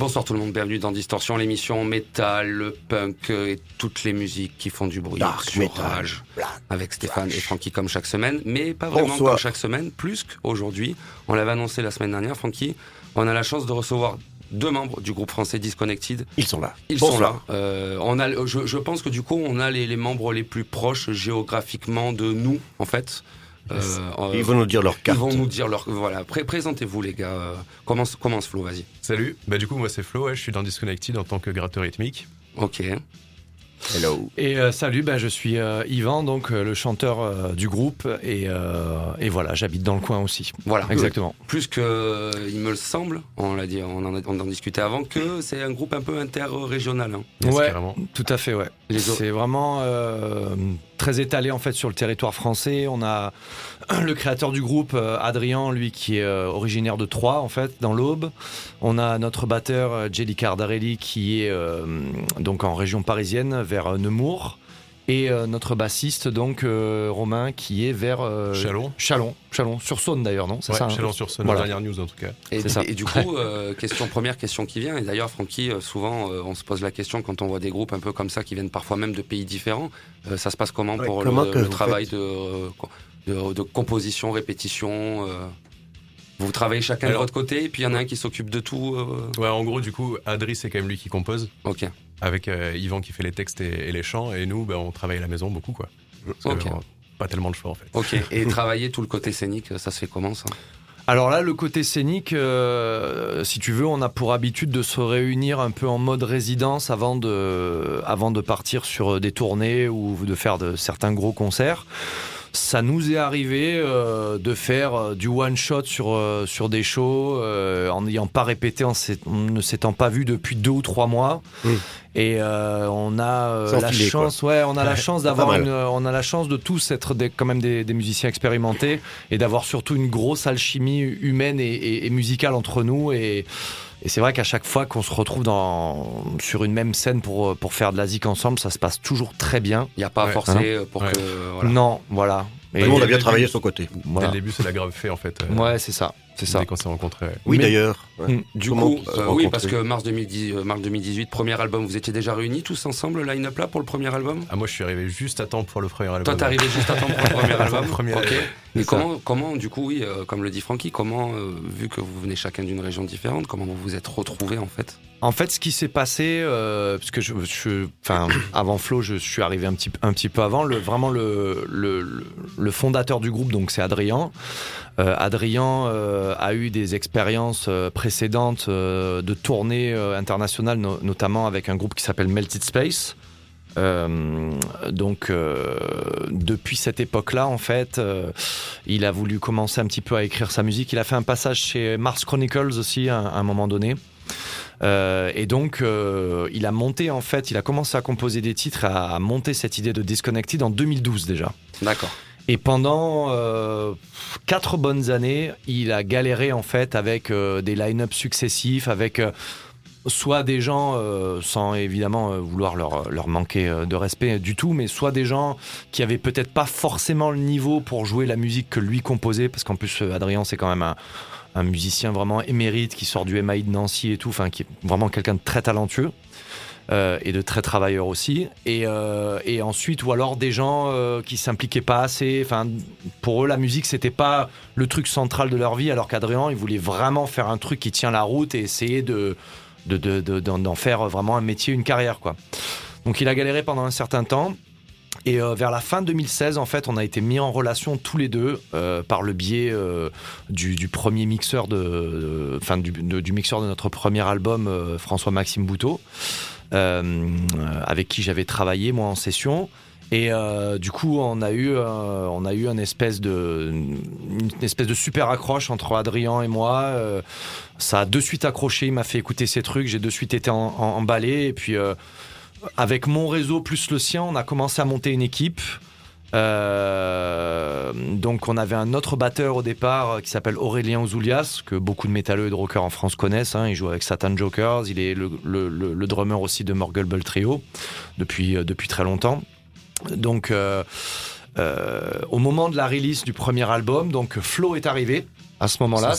Bonsoir tout le monde, bienvenue dans Distorsion, l'émission métal, le punk et toutes les musiques qui font du bruit Dark sur metal, Rage. Avec Stéphane et. Francky comme chaque semaine, mais pas vraiment Bonsoir. comme chaque semaine, plus qu'aujourd'hui. On l'avait annoncé la semaine dernière, Francky. On a la chance de recevoir deux membres du groupe français Disconnected. Ils sont là. Ils sont là. Euh, on a, je, je pense que du coup, on a les, les membres les plus proches géographiquement de nous, en fait. Euh, Ils vont nous dire leur ils carte. vont nous dire leur. Voilà, Pré- présentez-vous les gars. Euh, Commence, commence Flo, vas-y. Salut, bah du coup moi c'est Flo, ouais, je suis dans Disconnected en tant que gratteur rythmique. Ok. Hello. Et euh, salut, bah, je suis euh, Yvan, donc euh, le chanteur euh, du groupe, et, euh, et voilà, j'habite dans le coin aussi. Voilà. Exactement. Plus que, il me semble, on l'a dit, on en, a- on en discutait avant, que c'est un groupe un peu interrégional. hein. Ouais. carrément. Tout à fait, ouais. Les autres- C'est vraiment euh, très étalé en fait sur le territoire français. On a le créateur du groupe, euh, Adrien, lui qui est euh, originaire de Troyes en fait, dans l'Aube. On a notre batteur, euh, Jelly Cardarelli, qui est euh, donc en région parisienne, vers Nemours. Et euh, notre bassiste, donc euh, Romain, qui est vers euh, Chalon. Chalon, Chalon, sur Saône d'ailleurs, non? C'est Ouais, ça. hein? Chalon-sur-Saône, Voilà. la dernière news en tout cas. Et, C'est ça. et du coup, euh, question première question qui vient. Et d'ailleurs, Francky, euh, souvent, euh, on se pose la question quand on voit des groupes un peu comme ça qui viennent parfois même de pays différents. euh, ça se passe comment Ouais, pour comment le, travail faites de, euh, de, de composition, répétition euh, Vous travaillez chacun Alors- de votre côté, et puis il y en a un qui s'occupe de tout. euh, Ouais, en gros du coup, Adri c'est quand même lui qui compose, Ok. avec euh, Yvan qui fait les textes et, et les chants, et nous bah, on travaille à la maison beaucoup quoi. Parce que, Ok. pas tellement de choix en fait. Ok. Et travailler tout le côté scénique, ça se fait comment ça? Alors là, le côté scénique, euh, si tu veux, on a pour habitude de se réunir un peu en mode résidence avant de, avant de partir sur des tournées ou de faire de certains gros concerts. Ça nous est arrivé euh, de faire euh, du one shot sur euh, sur des shows euh, en n'ayant pas répété, en, ne s'étant pas vu depuis deux ou trois mois. Mm. Et euh, on a euh, la filer, quoi. chance, ouais, on a la chance d'avoir une, on a la chance de tous être des, quand même des, des musiciens expérimentés et d'avoir surtout une grosse alchimie humaine et, et- et musicale entre nous. Et, et c'est vrai qu'à chaque fois qu'on se retrouve dans, sur une même scène pour, pour faire de la zik ensemble, ça se passe toujours très bien. Il n'y a pas à Ouais. forcer Ah non euh, pour Ouais. que. voilà. Non, voilà. Et- Tout le monde a bien travaillé de son côté. voilà. Dès le début c'est la grave fait en fait. euh, Ouais, c'est ça. C'est ça. Dès qu'on s'est rencontrés. Oui, d'ailleurs. Ouais. Mm. Du Comment coup, on euh, oui, parce que mars, 2010, euh, mars 2018, premier album, vous étiez déjà réunis tous ensemble, le line-up là, pour le premier album? Ah moi je suis arrivé juste à temps pour le premier album. Toi, t'es arrivé juste à temps pour le premier album? Premier Ok. Et comment, comment, du coup, oui, euh, comme le dit Francky, comment, euh, vu que vous venez chacun d'une région différente, comment vous vous êtes retrouvés en fait? En fait, ce qui s'est passé, euh, parce que je, je- enfin, avant Flo, je suis arrivé un petit, un petit peu avant. Le, vraiment, le, le, le- le fondateur du groupe, donc c'est Adrien. Adrien a eu des expériences précédentes de tournées internationales, no- notamment avec un groupe qui s'appelle Melted Space. Euh, donc euh, depuis cette époque-là, en fait, euh, il a voulu commencer un petit peu à écrire sa musique. Il a fait un passage chez Mars Chronicles aussi à, à un moment donné. Et donc, il a monté en fait, il a commencé à composer des titres, à, à monter cette idée de Disconnected en 2012 déjà. D'accord. Et pendant euh, quatre bonnes années, il a galéré en fait avec euh, des line-up successifs, avec euh, soit des gens, euh, sans évidemment euh, vouloir leur, leur manquer euh, de respect du tout, mais soit des gens qui avaient peut-être pas forcément le niveau pour jouer la musique que lui composait, parce qu'en plus Adrien c'est quand même un, musicien vraiment émérite qui sort du MAI de Nancy et tout, enfin qui est vraiment quelqu'un de très talentueux. et de très travailleurs aussi. Et, ensuite, ou alors des gens qui s'impliquaient pas assez. Enfin, pour eux, la musique, c'était pas le truc central de leur vie, alors qu'Adrien, il voulait vraiment faire un truc qui tient la route et essayer de de- de- de- d'en d'en faire vraiment un métier, une carrière, quoi. Donc, il a galéré pendant un certain temps. Et euh, vers la fin 2016, en fait, on a été mis en relation tous les deux euh, par le biais euh, du, du premier mixeur de, de- enfin du, de- du mixeur de notre premier album, François Maxime Bouteau, avec qui j'avais travaillé moi en session. Et euh, du coup, on a eu, euh, on a eu une espèce de, une espèce de super accroche entre Adrien et moi. Euh, ça a de suite accroché. Il m'a fait écouter ces trucs. J'ai de suite été emballé. Et puis. avec mon réseau plus le sien, on a commencé à monter une équipe. Donc on avait un autre batteur au départ qui s'appelle Aurélien Ouzoulias, que beaucoup de métalleux et de rockers en France connaissent. hein. Il joue avec Satan Jokers, il est le, le- le- drummer aussi de Morgulble Trio depuis, depuis très longtemps. Donc euh, euh, au moment de la release du premier album, donc Flo est arrivé à ce moment-là.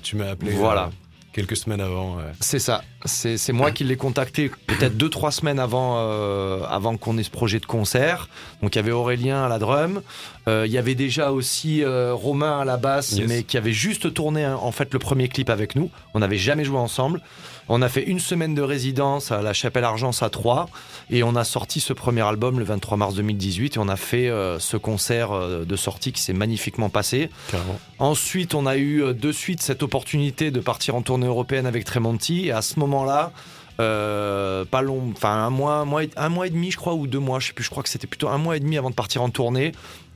Tu m'as- appelé Voilà. euh, quelques semaines avant. ouais. C'est ça. C'est moi qui l'ai contacté peut-être deux trois semaines avant euh, avant qu'on ait ce projet de concert. Donc il y avait Aurélien à la drum, Euh, il y avait déjà aussi euh, Romain à la basse, Yes. mais qui avait juste tourné hein, en fait le premier clip avec nous. On n'avait jamais joué ensemble. On a fait une semaine de résidence à la Chapelle Argence à Troyes et on a sorti ce premier album le 23 mars 2018 et on a fait euh, ce concert euh, de sortie qui s'est magnifiquement passé. Carrément. Ensuite, on a eu euh, de suite cette opportunité de partir en tournée européenne avec Tremonti. Et à ce moment-là, euh, pas long, enfin un mois, un mois, et- un mois et demi, je crois, ou deux mois, je sais plus. Je crois que c'était plutôt un mois et demi avant de partir en tournée.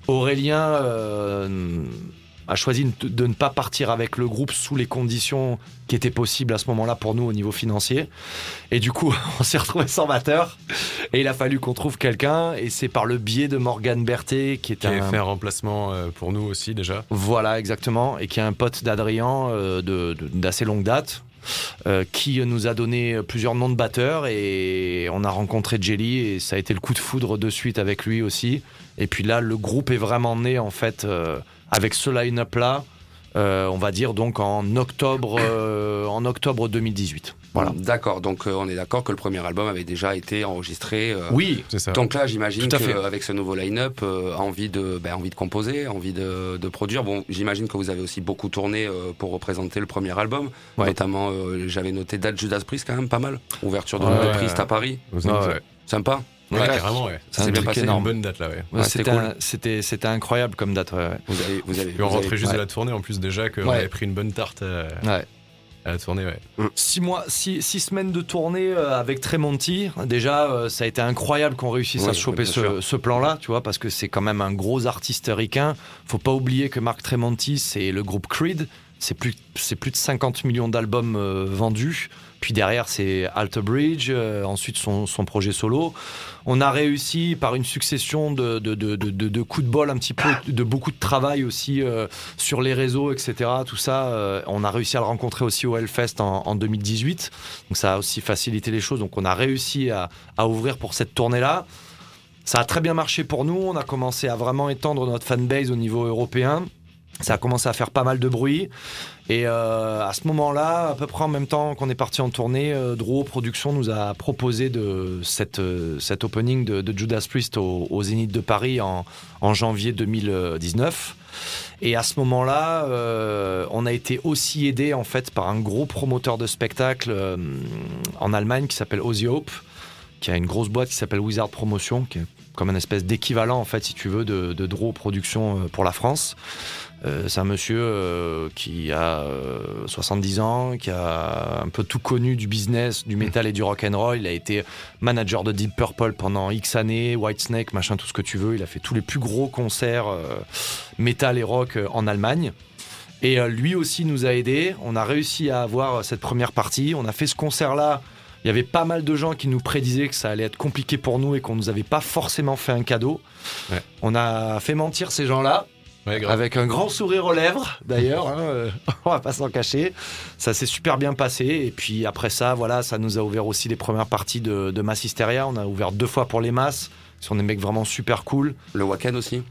Aurélien a choisi de, ne pas partir avec le groupe sous les conditions qui étaient possibles à ce moment-là pour nous au niveau financier. Et du coup, on s'est retrouvé sans batteur. Et il a fallu qu'on trouve quelqu'un. Et c'est par le biais de Morgan Berthet, qui est Qui un fait un remplacement euh, pour nous aussi déjà. voilà, exactement. Et qui est un pote d'Adrien euh, d'assez longue date. euh, qui nous a donné plusieurs noms de batteurs et on a rencontré Jelly et ça a été le coup de foudre de suite avec lui aussi. Et puis là, le groupe est vraiment né en fait euh, avec ce line-up là, euh, on va dire donc en octobre, euh, en octobre 2018. Voilà. D'accord, donc euh, on est d'accord que le premier album avait déjà été enregistré. euh, Oui, C'est ça. Donc là, j'imagine qu'avec ce nouveau line-up, euh, envie de, ben, envie de composer, envie de, de produire. Bon, j'imagine que vous avez aussi beaucoup tourné euh, pour représenter le premier album. Ouais. Notamment, euh, j'avais noté date Judas Priest quand même pas mal. Ouverture de Ouais, Priest à Paris, ouais. sympa. Ouais, Ouais. carrément, ouais. Ça s'est bien passé. C'est énorme. une bonne date là, ouais. Ouais, c'était cool. incroyable comme date. ouais. Vous avez, vous avez, on vous avez- rentrait juste ouais. de la tournée en plus déjà qu'on Ouais. avait pris une bonne tarte euh, Ouais. à la tournée, ouais. Six mois, six, six semaines de tournée euh, avec Tremonti. Déjà, euh, ça a été incroyable qu'on réussisse à se choper ce, plan-là, tu vois, parce que c'est quand même un gros artiste ricain. Faut pas oublier que Marc Tremonti, c'est le groupe Creed. C'est plus, de 50 millions d'albums euh, vendus. Puis derrière, c'est Alter Bridge, euh, ensuite son, son projet solo. On a réussi par une succession de, de, de, coups de bol, un petit peu de beaucoup de travail aussi euh, sur les réseaux, etc. Tout ça, euh, on a réussi à le rencontrer aussi au Hellfest en, en 2018. Donc ça a aussi facilité les choses. Donc on a réussi à, à ouvrir pour cette tournée-là. Ça a très bien marché pour nous. On a commencé à vraiment étendre notre fanbase au niveau européen. Ça a commencé à faire pas mal de bruit. Et euh, à ce moment-là, à peu près en même temps qu'on est parti en tournée, euh, Productions nous a proposé de cette, euh, cet opening de, Judas Priest au, au Zénith de Paris en, janvier 2019. Et à ce moment-là, euh, on a été aussi aidé en fait par un gros promoteur de spectacle euh, en Allemagne qui s'appelle Ozzy qui a une grosse boîte qui s'appelle Wizard Promotion, qui est comme une espèce d'équivalent en fait, si tu veux, de, de Draw Productions pour la France. Euh, c'est un monsieur euh, qui a euh, 70 ans, qui a un peu tout connu du business, du métal et du rock and roll. Il a été manager de Deep Purple pendant X années, Whitesnake, machin, tout ce que tu veux. Il a fait tous les plus gros concerts euh, métal et rock en Allemagne. Et lui aussi nous a aidés. On a réussi à avoir cette première partie. On a fait ce concert-là. Il y avait pas mal de gens qui nous prédisaient que ça allait être compliqué pour nous et qu'on nous avait pas forcément fait un cadeau. Ouais. On a fait mentir ces gens-là. Ouais. Avec un grand sourire aux lèvres, d'ailleurs, hein, euh, on va pas s'en cacher. Ça s'est super bien passé. Et puis après ça, voilà, ça nous a ouvert aussi les premières parties de, de Mass Hysteria. On a ouvert deux fois pour les masses. Ce sont des mecs vraiment super cool. Le Wacken aussi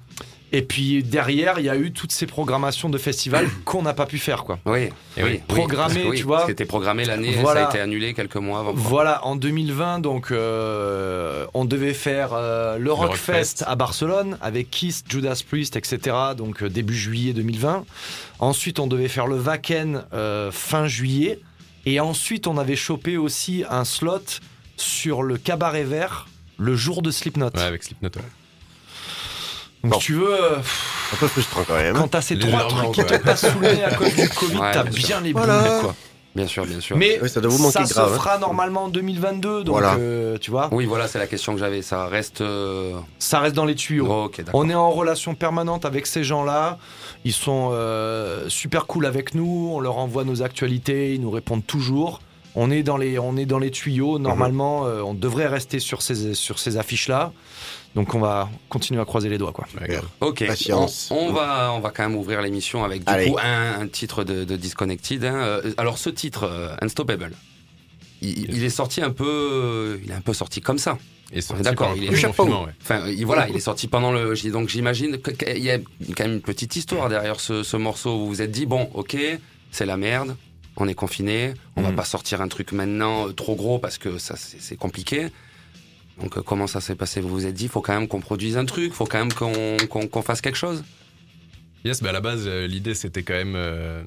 Et puis derrière, il y a eu toutes ces programmations de festivals qu'on n'a pas pu faire, quoi. Oui. Et oui. Programmé, oui, tu vois. Ce qui était programmé l'année, Voilà. ça a été annulé quelques mois avant. Voilà, en 2020, donc, euh, on devait faire euh, le Rockfest Rockfest. à Barcelone avec Kiss, Judas Priest, etc. Donc euh, début juillet 2020. Ensuite, on devait faire le Wacken euh, fin juillet. Et ensuite, on avait chopé aussi un slot sur le Cabaret Vert le jour de Slipknot. Ouais, avec Slipknot. ouais. Donc, Bon. si tu veux, euh, Un peu frustrant quand même. quand t'as ces trois trucs qui te quoi. passent sous le nez à cause du Covid, Ouais, t'as bien les Voilà. boules, quoi. Bien sûr, bien sûr. Mais Oui, ça doit vous manquer ça grave, se hein. fera normalement en 2022, donc Voilà. euh, tu vois, Oui, voilà, c'est la question que j'avais. Ça reste. euh, ça reste dans les tuyaux. oh. On est en relation permanente avec ces gens-là. Ils sont euh, super cool avec nous. On leur envoie nos actualités. Ils nous répondent toujours. On est dans les, on est dans les tuyaux. Normalement, euh, on devrait rester sur ces, sur ces affiches-là. Donc on va continuer à croiser les doigts, quoi. Ok, Patience. On, on va, on va quand même ouvrir l'émission avec du Allez. coup un, un titre de, de Disconnected. hein. Euh, Alors ce titre, euh, Unstoppable, il, il est sorti un peu, il est un peu sorti comme ça. Sorti D'accord, il est- chapeau. confinement, ouais. Enfin, il- voilà, il est sorti pendant le. Donc j'imagine qu'il y a quand même une petite histoire derrière ce, ce morceau où vous vous êtes dit bon, ok, c'est la merde, on est confiné, on va Mhm. pas sortir un truc maintenant euh, trop gros parce que ça c'est compliqué. Donc euh, comment ça s'est passé? Vous vous êtes dit faut quand même qu'on produise un truc, faut quand même qu'on qu'on- qu'on fasse quelque chose? Yes, bah à la base, euh, l'idée c'était quand même euh,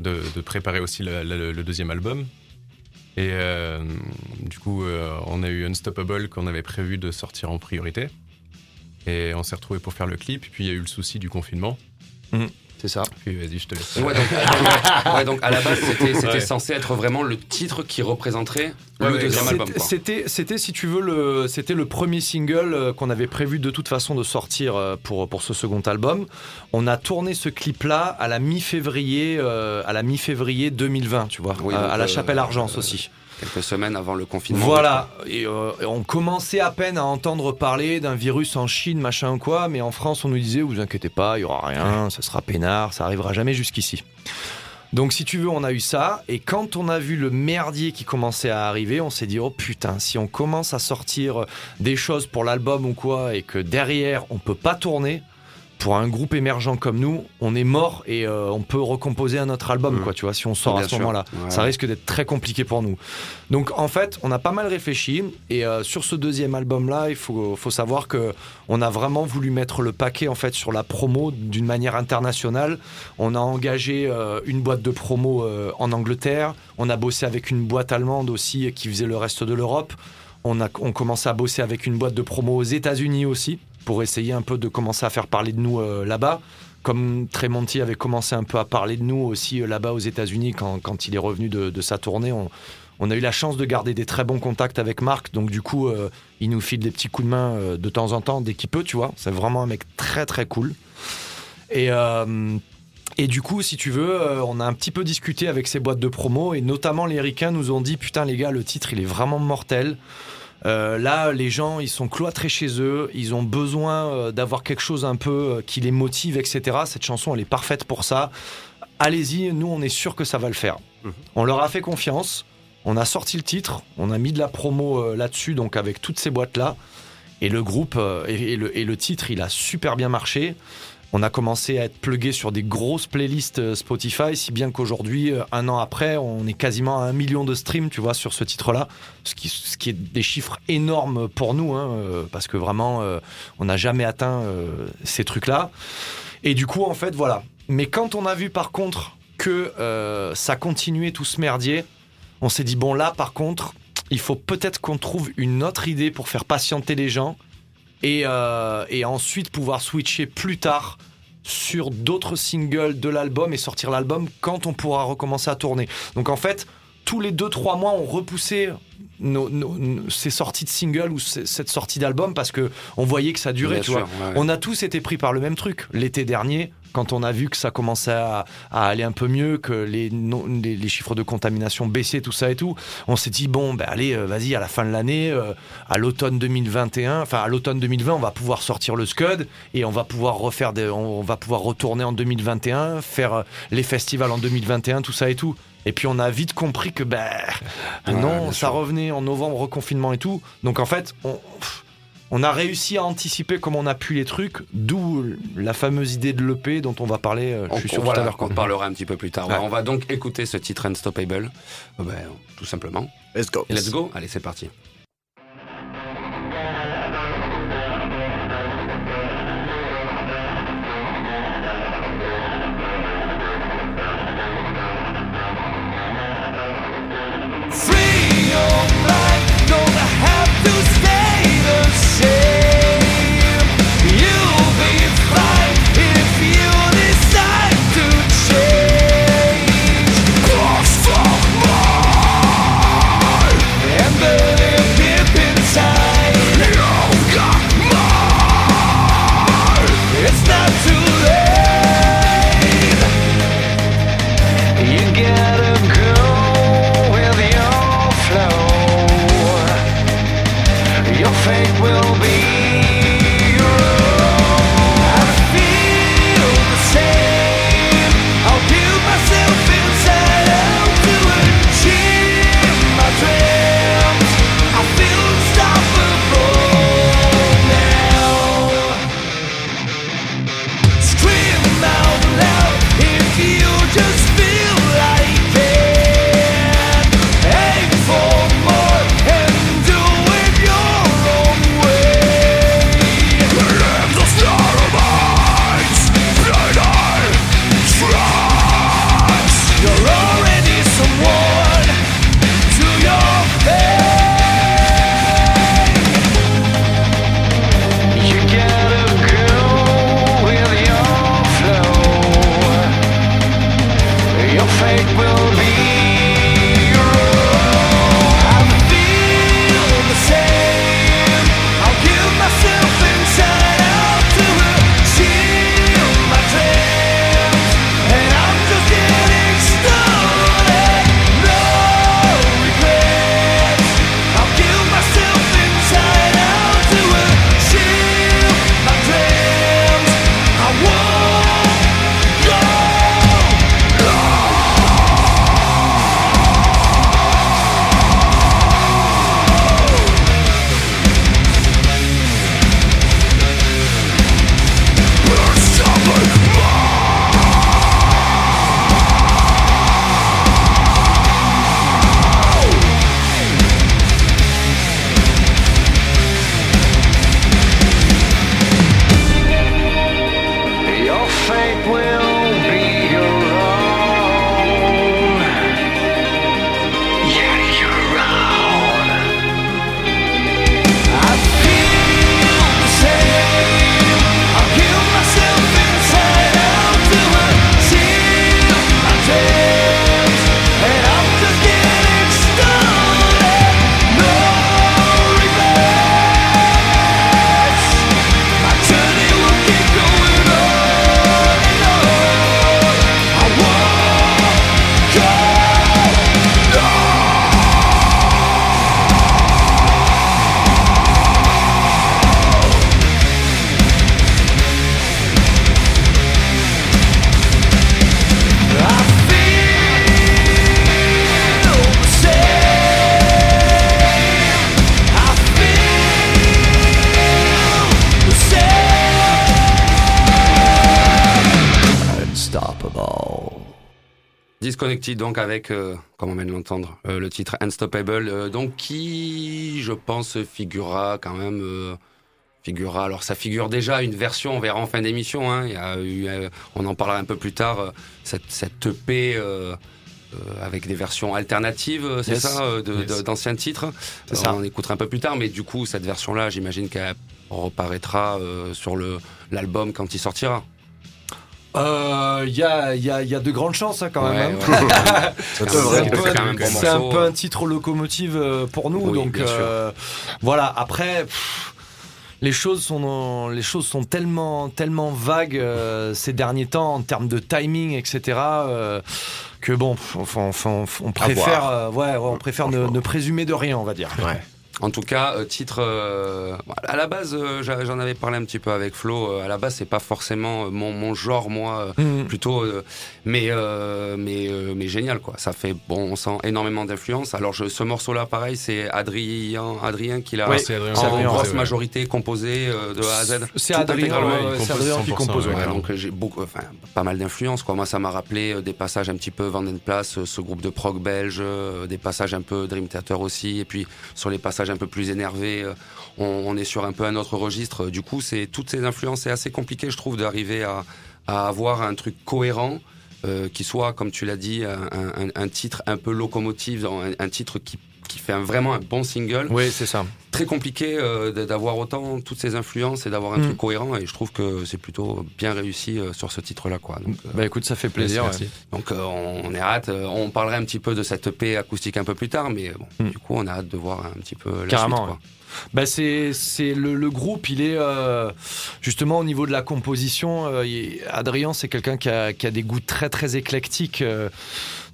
de, de préparer aussi le, le- le deuxième album. Et euh, du coup, euh, on a eu Unstoppable qu'on avait prévu de sortir en priorité. Et on s'est retrouvé pour faire le clip. Puis il y a eu le souci du confinement. C'est ça. Puis vas-y, je te laisse. Ouais, donc, ouais, donc, à la base c'était c'était Ouais. censé être vraiment le titre qui représenterait Ouais, le deuxième C'était- album. quoi. C'était, c'était, si tu veux, le, c'était le premier single euh, qu'on avait prévu de toute façon de sortir euh, pour, pour ce second album. On a tourné ce clip-là à la mi-février, euh, à la mi-février 2020, tu vois, Oui, à- donc, à la euh, Chapelle Argence euh, aussi. Quelques semaines avant le confinement. Voilà, et, euh, et on commençait à peine à entendre parler d'un virus en Chine, machin ou quoi, mais en France on nous disait, vous inquiétez pas, il y aura rien, ça sera peinard, ça arrivera jamais jusqu'ici. Donc si tu veux, on a eu ça, et quand on a vu le merdier qui commençait à arriver, on s'est dit, oh putain, si on commence à sortir des choses pour l'album ou quoi, et que derrière on peut pas tourner, pour un groupe émergent comme nous, on est mort et euh, on peut recomposer un autre album, Mhm. quoi, tu vois, si on sort Bien à ce moment-là. Ouais. Ça risque d'être très compliqué pour nous. Donc en fait, on a pas mal réfléchi et euh, sur ce deuxième album-là, il faut, faut savoir que on a vraiment voulu mettre le paquet en fait sur la promo d'une manière internationale. On a engagé euh, une boîte de promo en Angleterre. On a bossé avec une boîte allemande aussi qui faisait le reste de l'Europe. On a on commençait à bosser avec une boîte de promo aux États-Unis aussi pour essayer un peu de commencer à faire parler de nous euh, là-bas. Comme Tremonti avait commencé un peu à parler de nous aussi euh, là-bas aux États-Unis quand, il est revenu de, sa tournée, on, a eu la chance de garder des très bons contacts avec Marc. Donc du coup, euh, il nous file des petits coups de main de temps en temps dès qu'il peut, tu vois. C'est vraiment un mec très très cool. Et du coup, si tu veux, on a un petit peu discuté avec ces boîtes de promo et notamment les ricains nous ont dit putain les gars, le titre il est vraiment mortel. Euh, là, les gens, ils sont cloîtrés chez eux, ils ont besoin euh, d'avoir quelque chose un peu euh, qui les motive, etc. Cette chanson, elle est parfaite pour ça. Allez-y, nous, on est sûr que ça va le faire. Mhm. On leur a fait confiance, on a sorti le titre, on a mis de la promo là-dessus, donc avec toutes ces boîtes-là. Et le groupe et, et le, et le titre, il a super bien marché. On a commencé à être plugué sur des grosses playlists euh, Spotify, si bien qu'aujourd'hui, euh, un an après, on est quasiment à un million de streams, tu vois, sur ce titre-là. Ce qui, est des chiffres énormes pour nous, hein, euh, parce que vraiment, on n'a jamais atteint ces trucs-là. Et du coup, en fait, voilà. Mais quand on a vu par contre que ça continuait tout ce merdier, on s'est dit, bon là, par contre, il faut peut-être qu'on trouve une autre idée pour faire patienter les gens et, euh, et ensuite pouvoir switcher plus tard sur d'autres singles de l'album et sortir l'album quand on pourra recommencer à tourner. Donc en fait, tous les 2-3 mois, on repoussait nos, nos- nos- ces sorties de singles ou cette sortie d'album parce que on voyait que ça durait, Bien tu sûr, vois. ouais, ouais. On a tous été pris par le même truc. L'été dernier, quand on a vu que ça commençait à, à aller un peu mieux, que les, les chiffres de contamination baissaient, tout ça et tout, on s'est dit, bon, ben allez, euh, vas-y, à la fin de l'année, euh, à l'automne 2021, enfin à l'automne 2020, on va pouvoir sortir le Scud et on va pouvoir refaire des, on va pouvoir retourner en 2021, faire euh, les festivals en 2021, tout ça et tout. Et puis on a vite compris que ben Ouais, non, ça sûr. revenait en novembre, reconfinement et tout. Donc en fait, on, a réussi à anticiper comme on a pu les trucs, d'où la fameuse idée de l'EP dont on va parler, euh, je On, suis on- sûr voilà, tout à l'heure. on parlera un petit peu plus tard. Ouais. On va donc écouter ce titre Unstoppable. Euh, ben, tout simplement. Let's go. Et let's go. Allez, c'est parti. Donc avec, euh, comme on vient de l'entendre, euh, le titre Unstoppable, euh, donc qui, je pense, figurera quand même. euh, figurera. Alors ça figure déjà une version, on verra en fin d'émission. Hein, il y a eu, on en parlera un peu plus tard. cette, cette EP. euh, avec des versions alternatives, c'est Yes. ça, euh, Yes. d'anciens titres. Euh, ça. On écoutera un peu plus tard, mais du coup, cette version-là, j'imagine qu'elle reparaîtra sur le l'album quand il sortira. Euh, Il y, a, y, a, y a de grandes chances hein, quand Ouais, même. hein. ouais. C'est un peu- un titre locomotive euh, pour nous, Oui, donc euh, voilà. Après, pff, les choses sont les choses sont tellement tellement vagues euh, ces derniers temps en termes de timing, etc. euh, que bon, enfin, enfin, on préfère, euh, ouais, ouais, on préfère ne, ne présumer de rien, on va dire. Ouais. En tout cas, euh, titre. euh, à la base, euh, j'en avais parlé un petit peu avec Flo. euh, à la base, c'est pas forcément euh, mon, mon genre, moi. euh, Mhm. plutôt euh, mais euh, mais euh, mais génial quoi ça fait bon on sent énormément d'influence alors je, ce morceau là pareil c'est Adrien Adrien qui l'a Oui, en grosse majorité composé euh, de A à Z C'est Adrien, ouais, Adrien qui 100%, compose. ouais. donc j'ai beaucoup, enfin pas mal d'influence quoi. Moi ça m'a rappelé des passages un petit peu Vandenplace, euh, ce groupe de prog belge, des passages un peu Dream Theater aussi, et puis sur les passages un peu plus énervés, euh, on, est sur un peu un autre registre. Du coup c'est toutes ces influences, c'est assez compliqué je trouve d'arriver à, avoir un truc cohérent. euh, qui soit, comme tu l'as dit, un, titre un peu locomotive, un titre qui, qui fait un- vraiment un bon single. Oui, c'est ça. Très compliqué euh, d'avoir autant toutes ces influences et d'avoir un Mm. truc cohérent et je trouve que c'est plutôt bien réussi euh, sur ce titre-là. quoi. Donc, euh, Bah écoute, ça fait plaisir. Merci. donc on, on est hâte. on parlera un petit peu de cette EP acoustique un peu plus tard, mais bon, Mm. du coup on a hâte de voir un petit peu la Carrément, suite. Quoi. Bah c'est c'est le, le groupe il est euh, justement au niveau de la composition euh, Adrien c'est quelqu'un qui a, qui a des goûts très très éclectiques euh,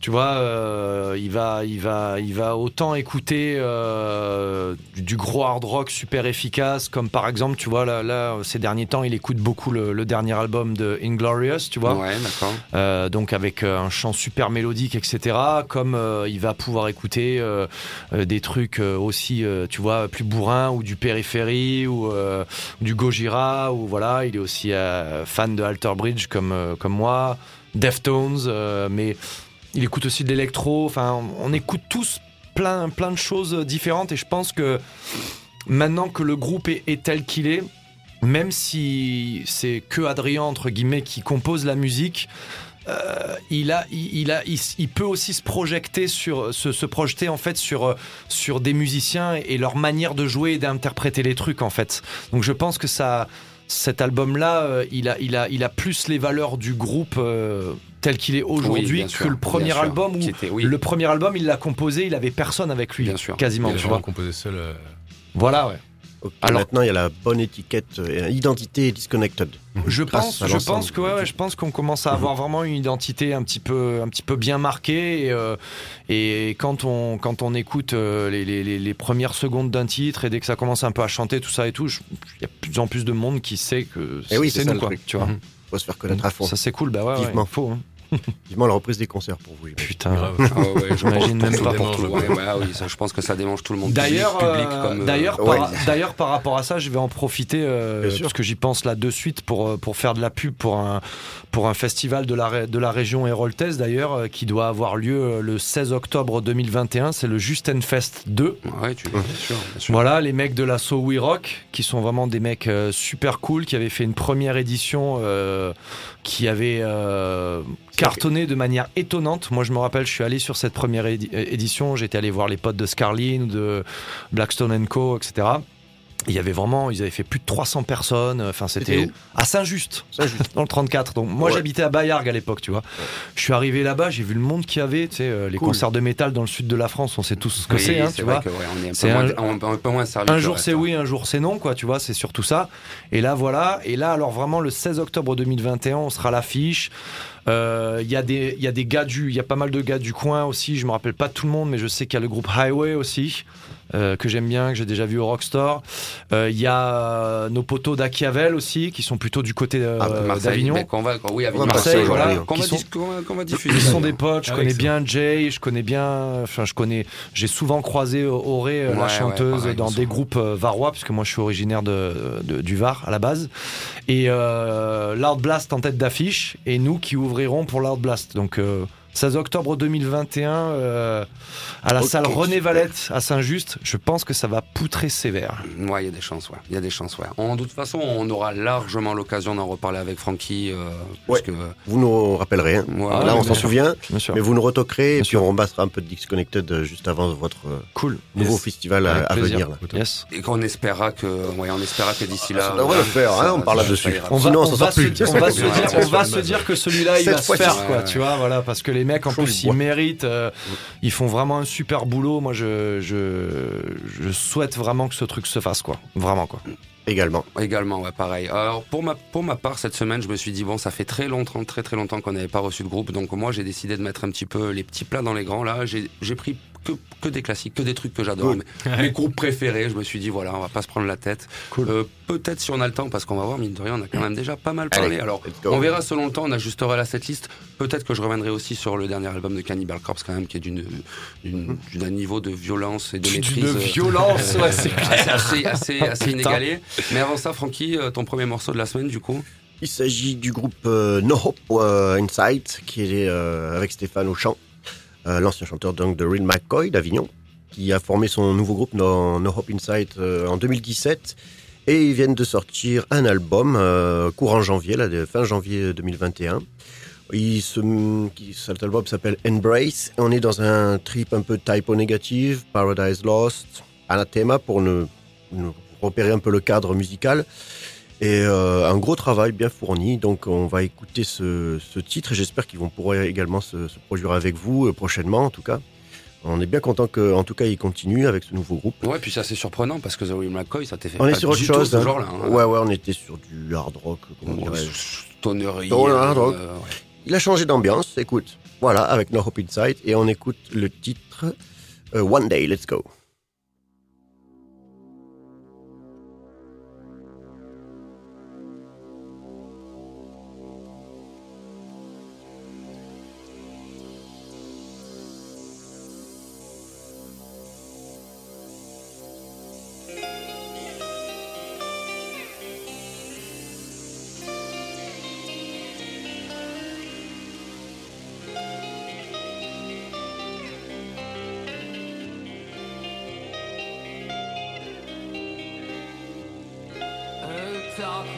tu vois euh, il va il va il va autant écouter euh, du, du gros hard rock super efficace comme par exemple tu vois là, là ces derniers temps il écoute beaucoup le, le dernier album de Inglorious tu vois Ouais, d'accord. euh, donc avec un chant super mélodique, etc. Comme il va pouvoir écouter des trucs aussi, tu vois, plus bourrins ou du périphérie ou du Gojira ou voilà, il est aussi fan de Alter Bridge comme comme moi, Deftones, mais il écoute aussi de l'électro. Enfin, on, écoute tous plein plein de choses différentes et je pense que maintenant que le groupe est, tel qu'il est, même si c'est que Adrien entre guillemets qui compose la musique, euh, il a, il, a, il, peut aussi se projeter sur, se, projeter en fait sur, sur des musiciens et leur manière de jouer et d'interpréter les trucs en fait. Donc je pense que ça, cet album-là, euh, il a, il a, il a plus les valeurs du groupe euh, tel qu'il est aujourd'hui que le premier album où Qui était- oui, le premier album il l'a composé, il avait personne avec lui, Bien sûr. quasiment. Il a Tu vraiment vois. composé seul. euh, Voilà, ouais. Alors- Maintenant, il y a la bonne étiquette, euh, identité disconnected. Je pense, je pense que ouais, du- ouais, je pense qu'on commence à avoir vraiment une identité un petit peu, un petit peu bien marquée. Et, euh, et quand on, quand on écoute euh, les, les, les- premières secondes d'un titre et dès que ça commence un peu à chanter tout ça et tout, il y a de plus en plus de monde qui sait que Eh oui, c'est ça, nous le quoi. truc. Tu vois. Mhm. Faut se faire connaître à fond. Ça c'est cool, bah ouais, ouais, Vivement. faut. hein. Vivement la reprise des concerts pour vous. Putain. grave. Ah ouais, ouais, je J'imagine pense même pour pas tout pour le tout. monde. Ouais, ouais, ah oui, ça, je pense que ça démange tout le monde. D'ailleurs, euh, comme, euh, d'ailleurs, ouais. par, d'ailleurs, par rapport à ça, je vais en profiter euh, parce que j'y pense là de suite pour pour faire de la pub pour un pour un festival de la de la région héroltaise d'ailleurs euh, qui doit avoir lieu le 16 octobre 2021. C'est le Justenfest 2. Ouais, tu, bien sûr, bien sûr. Voilà, les mecs de l'assaut We Rock, qui sont vraiment des mecs euh, super cool, qui avaient fait une première édition euh, qui avait euh, cartonné de manière étonnante. Moi, je me rappelle, je suis allé sur cette première édi- édition, j'étais allé voir les potes de Scarlin, de Blackstone Co, etc. Il y avait vraiment, ils avaient fait plus de 300 personnes. Enfin, C'était à Saint-Just, dans le 34. Donc, moi, Ouais. j'habitais à Bayargues à l'époque, tu vois. Je suis arrivé là-bas, j'ai vu le monde qu'il y avait, tu sais, euh, les Cool. concerts de métal dans le sud de la France, on sait tous ce que Oui, c'est, hein, tu vrai vois. que, ouais, on est un C'est peu, un- moins, un, un peu moins servi. Un que jour c'est oui, un jour c'est non, quoi, tu vois, c'est surtout ça. Et là, voilà. Et là, alors vraiment, le 16 octobre 2021, on sera à l'affiche. Euh, Il y, a des- il y a des gars du, il y a pas mal de gars du coin aussi. Je me rappelle pas tout le monde, mais je sais qu'il y a le groupe Highway aussi. Euh, que j'aime bien, que j'ai déjà vu au Rockstore. Euh, Il y a euh, nos potos d'Achiavel aussi, qui sont plutôt du côté euh, Ah, d'Avignon. qu'on va, oui, Ouais, Marseille, Marseille, voilà, voilà. qu'on Qui va, sont- dis- qu'on va- qu'on va diffuser. Ils sont des potes, je Ah, connais bien Jay, je connais bien, enfin je connais, j'ai souvent croisé Auré, Ouais, la ouais, chanteuse, pareil, dans des groupes varois, puisque moi je suis originaire de, de- du Var à la base, et Loud Blast en tête d'affiche, et nous qui ouvrirons pour Loud Blast. Donc 16 octobre 2021 euh, à la salle René. Valette à Saint-Just. Je pense que ça va poutrer sévère. Ouais, il y a des chances, ouais. Il y a des chances, ouais. En de toute façon, on aura largement l'occasion d'en reparler avec Francky, euh, Ouais. que, Vous nous rappellerez. hein. ouais, Ah, Là, on s'en souvient, Bien sûr. mais vous nous retoquerez et Bien puis sûr. on repassera un peu de Disconnected euh, juste avant votre euh, Cool. nouveau Yes. festival à, Avec à plaisir. venir. Là. Yes. et qu'on espérera que, ouais, on espérera que d'ici là. ça devrait le faire, hein, on parle là-dessus. On va, Sinon, on on s'en va sort se, plus. on va se dire, on va se que celui-là, il va se faire, quoi, tu vois, voilà, parce que les mecs, en Chaud plus, ils méritent, euh, ils font vraiment un super boulot. Moi, je, je, je souhaite vraiment que ce truc se fasse, quoi. Vraiment, quoi. Également. Également, ouais, pareil. Alors, pour ma, pour ma part, cette semaine, je me suis dit, bon, ça fait très longtemps, très très longtemps qu'on n'avait pas reçu de groupe. Donc, moi, j'ai décidé de mettre un petit peu les petits plats dans les grands. Là, j'ai j'ai pris que, que des classiques, que des trucs que j'adore. Cool. Mais Mes groupes préférés, je me suis dit, voilà, on va pas se prendre la tête. Cool. Euh, Peut-être si on a le temps, parce qu'on va voir, mine de rien, on a quand même déjà pas mal parlé. Allez, Alors, on verra selon le temps, on ajustera la setlist. Peut-être que je reviendrai aussi sur le dernier album de Cannibal Corpse, quand même, qui est d'une d'un niveau de violence et de maîtrise. D'une euh, violence, ouais, c'est assez, assez, assez, inégalé. Mais avant ça, Francky, euh, ton premier morceau de la semaine, du coup? Il s'agit du groupe euh, No Hope euh, Insight, qui est euh, avec Stéphane au chant, euh, l'ancien chanteur donc, de Real McCoy d'Avignon, qui a formé son nouveau groupe No, No Hope Insight euh, en 2017. Et ils viennent de sortir un album euh, courant janvier, là, fin janvier 2021. Il cet album s'appelle Embrace. On est dans un trip un peu typo négative, Paradise Lost, Anathema pour nous, nous repérer un peu le cadre musical. Et euh, un gros travail bien fourni. Donc on va écouter ce, ce titre et j'espère qu'ils vont pouvoir également se, se produire avec vous euh, prochainement en tout cas. On est bien content que, en tout cas, ils continuent avec ce nouveau groupe. Ouais, puis c'est assez surprenant parce que The Will McCoy, ça t'est fait On est pas sur autre chose. hein. hein. Ouais, ouais, on était sur du hard rock. Comment dirais-je. Stonerie. Stoner hard rock. euh, ouais. Il a changé d'ambiance. Écoute, voilà, avec No Hope Inside et on écoute le titre euh, One Day, Let's Go. A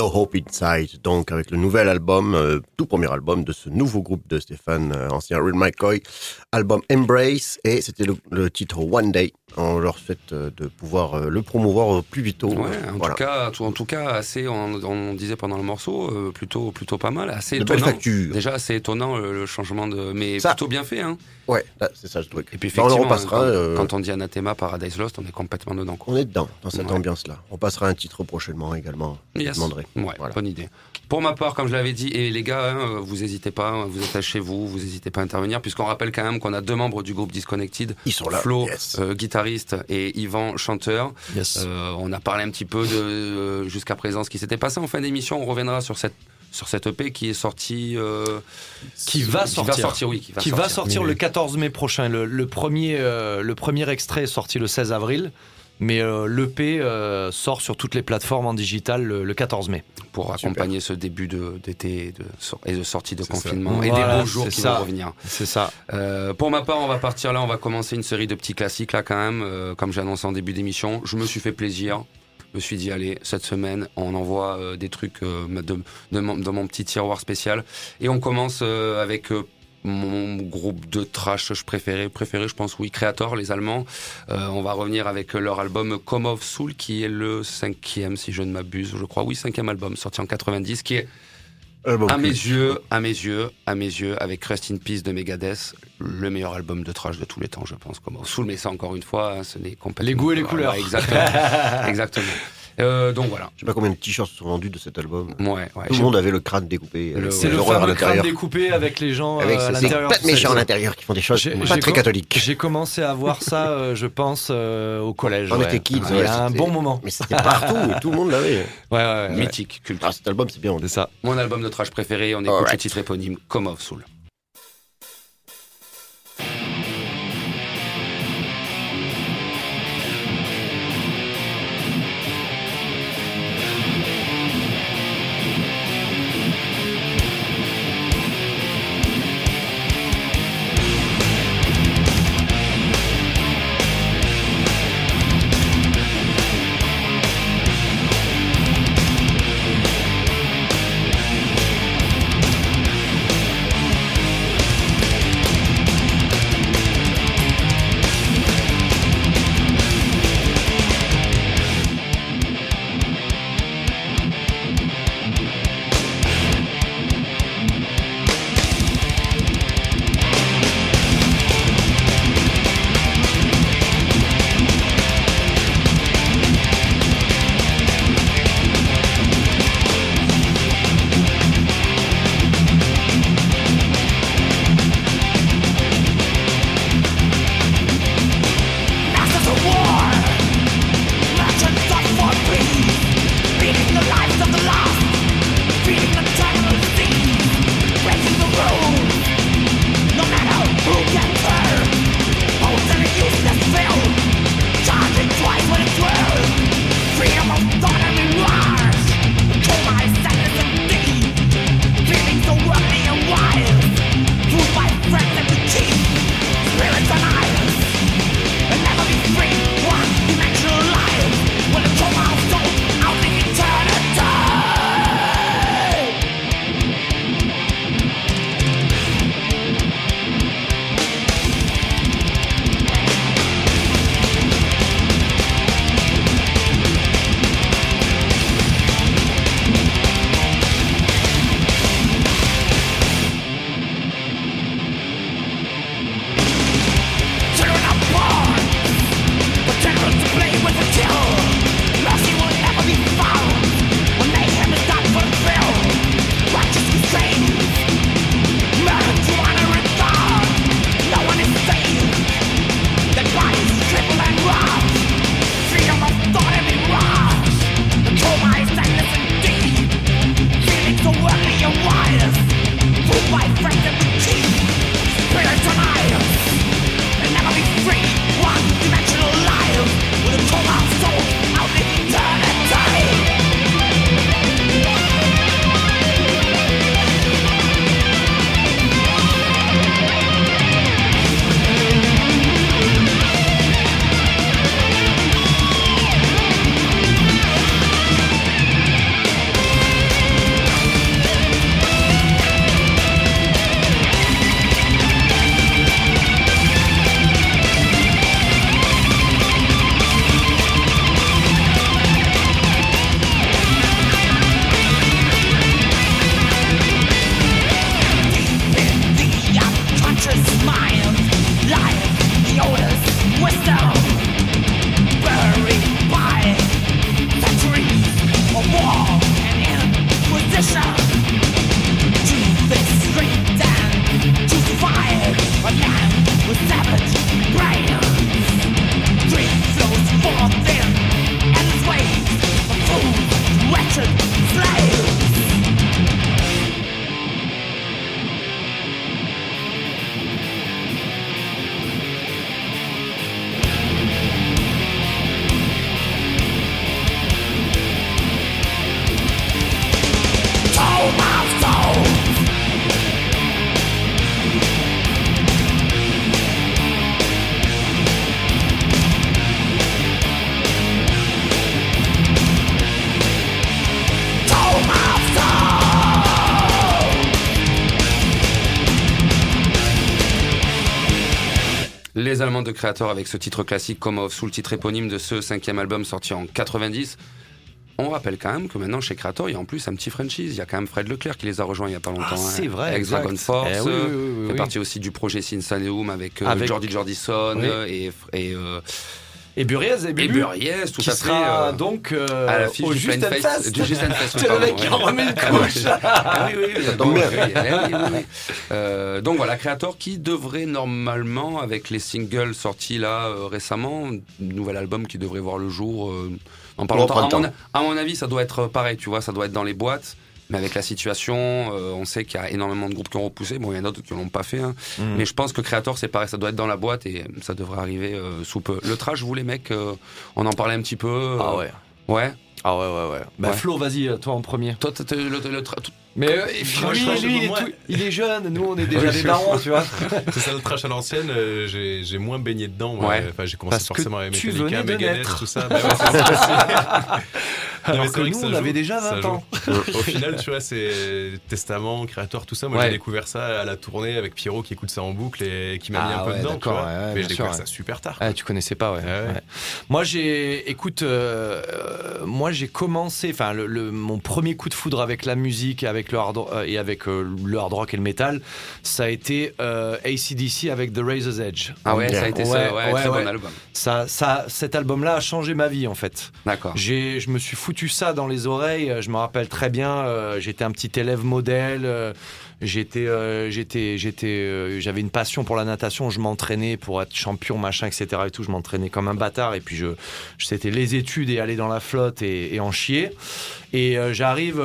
No Hope Inside, donc avec le nouvel album, euh, tout premier album de ce nouveau groupe de Stéphane, euh, ancien Real McCoy, album Embrace, et c'était le, le titre One Day. On leur souhaite euh, de pouvoir le promouvoir plus vite. Ouais, en, Voilà. tout cas, en tout cas, assez, on, on disait pendant le morceau, plutôt, plutôt pas mal, assez De étonnant. Déjà assez étonnant le, changement de, mais Ça. plutôt bien fait. Hein. Ouais, c'est ça le truc. Et puis Bah, on effectivement, repassera. quand, quand on dit Anathema, Paradise Lost, on est complètement dedans. Quoi. On est dedans, dans cette Ouais. ambiance-là. On passera un titre prochainement également. Je Yes. demanderai. Ouais, Voilà. bonne idée. Pour ma part, comme je l'avais dit, et les gars, hein, vous n'hésitez pas, hein, vous êtes à chez vous, vous n'hésitez pas à intervenir, puisqu'on rappelle quand même qu'on a deux membres du groupe Disconnected, Ils sont là. Flo, yes. euh, guitariste, et Yvan, chanteur. Yes. Euh, on a parlé un petit peu de euh, jusqu'à présent ce qui s'était passé en fin d'émission. On reviendra sur cette sur cette EP qui est sortie, euh, Qui va sortir. oui, qui va qui sortir. va sortir le 14 mai prochain. Le, le premier, euh, le premier extrait est sorti le 16 avril, mais euh, l'EP euh, sort sur toutes les plateformes en digital le, le 14 mai. pour accompagner ce début d'été et de sortie de ça. confinement et Voilà, des beaux jours qui ça. vont revenir. C'est ça. Euh, pour ma part, on va partir là, on va commencer une série de petits classiques là quand même, euh, comme j'ai annoncé en début d'émission. Je me suis fait plaisir. Je me suis dit, allez, cette semaine, on envoie euh, des trucs euh, de, de mon, dans mon petit tiroir spécial. Et on commence euh, avec euh, mon groupe de trash je préféré, préféré, je pense, oui, Creator, les Allemands. Euh, on va revenir avec leur album Come of Soul, qui est le cinquième, si je ne m'abuse, je crois, oui, cinquième album, sorti en 90, qui est Euh, à mes yeux, à mes yeux, à mes yeux, avec Rest in Peace de Megadeth, le meilleur album de trash de tous les temps, je pense. Comme Soul, mais ça encore une fois, hein, ce n'est complètement. Les goûts et les Voilà, couleurs. exactement. exactement. Euh, donc voilà. Je sais pas combien de t-shirts sont vendus de cet album. Ouais, ouais. Tout le monde avait le crâne découpé. Avec C'est le à fameux crâne découpé avec les gens Avec euh, à ces l'intérieur. pas de méchants à l'intérieur qui font des choses pas très catholiques. J'ai commencé à voir ça, euh, je pense, euh, au collège. On ouais. était kids, Il y ouais, a un bon moment. Mais c'était partout, tout le monde l'avait. Ouais. Mythique, culte. Ah, cet album, c'est bien. C'est ça. Mon album de trash préféré, on écoute le titre éponyme, Come of Soul. De Creator avec ce titre classique Come Off sous le titre éponyme de ce cinquième album sorti en 90. On rappelle quand même que maintenant chez Creator, il y a en plus un petit franchise. Il y a quand même Fred Leclerc qui les a rejoints il y a pas longtemps. Ah, c'est hein, vrai, Avec exact. Dragon Force. Eh oui, oui, oui, oui, fait partie aussi du projet Sinsaneum avec, euh, Avec- Jordi Jordison euh, et, et, euh, Et Buriez et et Bubu, Buriez, tout qui à sera euh, donc euh, à l'affiche au du Just Plain and Fest. Fest. Du Just and Fest, oui, C'est le mec qui en remet une couche. Ah oui, oui, oui. Euh, donc voilà, Creator qui devrait normalement, avec les singles sortis là euh, récemment, un nouvel album qui devrait voir le jour euh, en longtemps. À à mon avis, ça doit être pareil, tu vois, ça doit être dans les boîtes. Mais avec la situation, euh, on sait qu'il y a énormément de groupes qui ont repoussé. Bon, il y en a d'autres qui l'ont pas fait. hein. Mm. Mais je pense que Creator, c'est pareil, ça doit être dans la boîte et ça devrait arriver euh, sous peu. Le trash, vous les mecs, euh, on en parlait un petit peu. Ah ouais. Ouais. Ah ouais, ouais, ouais. Bah Ouais. Flo, vas-y, toi en premier. Toi, le, le Mais euh, Moi, lui, il, est moi- tout- il est jeune, nous on est déjà des darons, tu vois. C'est ça le trash à l'ancienne, euh, j'ai moins baigné dedans. Ouais. Enfin, j'ai commencé Parce forcément avec tu Metallica, Megadeth, tout ça. Bah ouais. Non, Alors que nous, on joue, avait déjà ça 20 joue. ans. Au final, tu vois, c'est Testament, Creator, tout ça. Moi, Ouais. j'ai découvert ça à la tournée avec Pierrot qui écoute ça en boucle et qui m'a mis Ah un peu ouais, dedans. Tu vois. ouais, ouais, mais j'ai découvert ça super tard. Ah, tu connaissais pas, ouais. Ouais, ouais. Ouais. Moi, j'ai, écoute, euh, euh, moi j'ai commencé, enfin, le, le- mon premier coup de foudre avec la musique, avec le hard euh, et avec euh, le hard rock et le métal, ça a été euh, ACDC avec The Razor's Edge. Ah ouais, ça a été ça. Ouais, très bon album. Ça, ça, cet album-là a changé ma vie en fait. D'accord. J'ai, je me suis foutu ça dans les oreilles. Je me rappelle très bien. j'étais un petit élève modèle. Euh, j'étais, euh, j'étais, j'étais, euh, j'avais une passion pour la natation. Je m'entraînais pour être champion, machin, etc. Et tout. Je m'entraînais comme un bâtard. Et puis je, je- c'était les études et aller dans la flotte et, et en chier. Et euh, j'arrive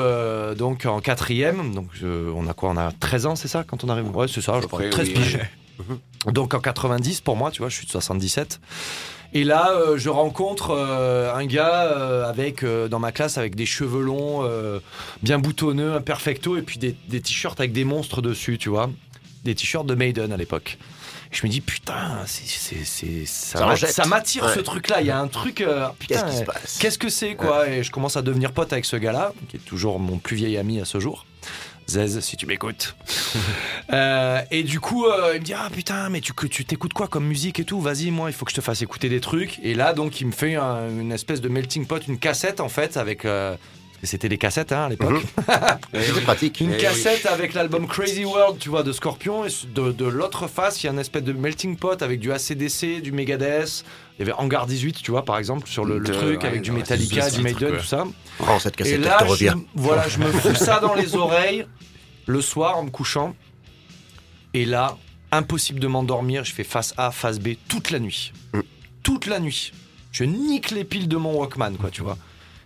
donc en quatrième. Donc on a quoi? On a 13 ans, c'est ça quand on arrive? Ouais, c'est ça. Je crois. près, 13 oui, piges. Donc en 90 pour moi, tu vois, je suis de 77. Et là, euh, je rencontre euh, un gars euh, avec dans ma classe avec des cheveux longs, bien boutonneux, un perfecto, et puis des, des t-shirts avec des monstres dessus, tu vois, des t-shirts de Maiden à l'époque. Et je me dis putain, c'est, c'est, c'est- ça, Ça ça m'attire Ouais. ce truc-là. Il y a un truc, Qu'est-ce putain, qui se passe? Qu'est-ce que c'est quoi? Et je commence à devenir pote avec ce gars-là, qui est toujours mon plus vieil ami à ce jour. Zez, si tu m'écoutes. Euh, et du coup, euh, il me dit ah putain, mais tu tu t'écoutes quoi comme musique et tout? Vas-y, moi, il faut que je te fasse écouter des trucs. Et là, donc, il me fait un- une espèce de melting pot, une cassette en fait avec. euh, que c'était des cassettes hein, à l'époque. C'est pratique. Une Eh cassette avec l'album Crazy World, tu vois, de Scorpion. Et de, de l'autre face, il y a une espèce de melting pot avec du ACDC, du Megadeth. Il y avait Hangar 18, tu vois, par exemple, sur le, le De- truc, ouais, avec du Metallica, du Maiden, truc, tout ça. Prends cette Et cassette, là, elle te je, voilà, je me fous ça dans les oreilles le soir en me couchant. Et là, impossible de m'endormir. Je fais face A, face B toute la nuit. Mm. Toute la nuit. Je nique les piles de mon Walkman, quoi, tu vois.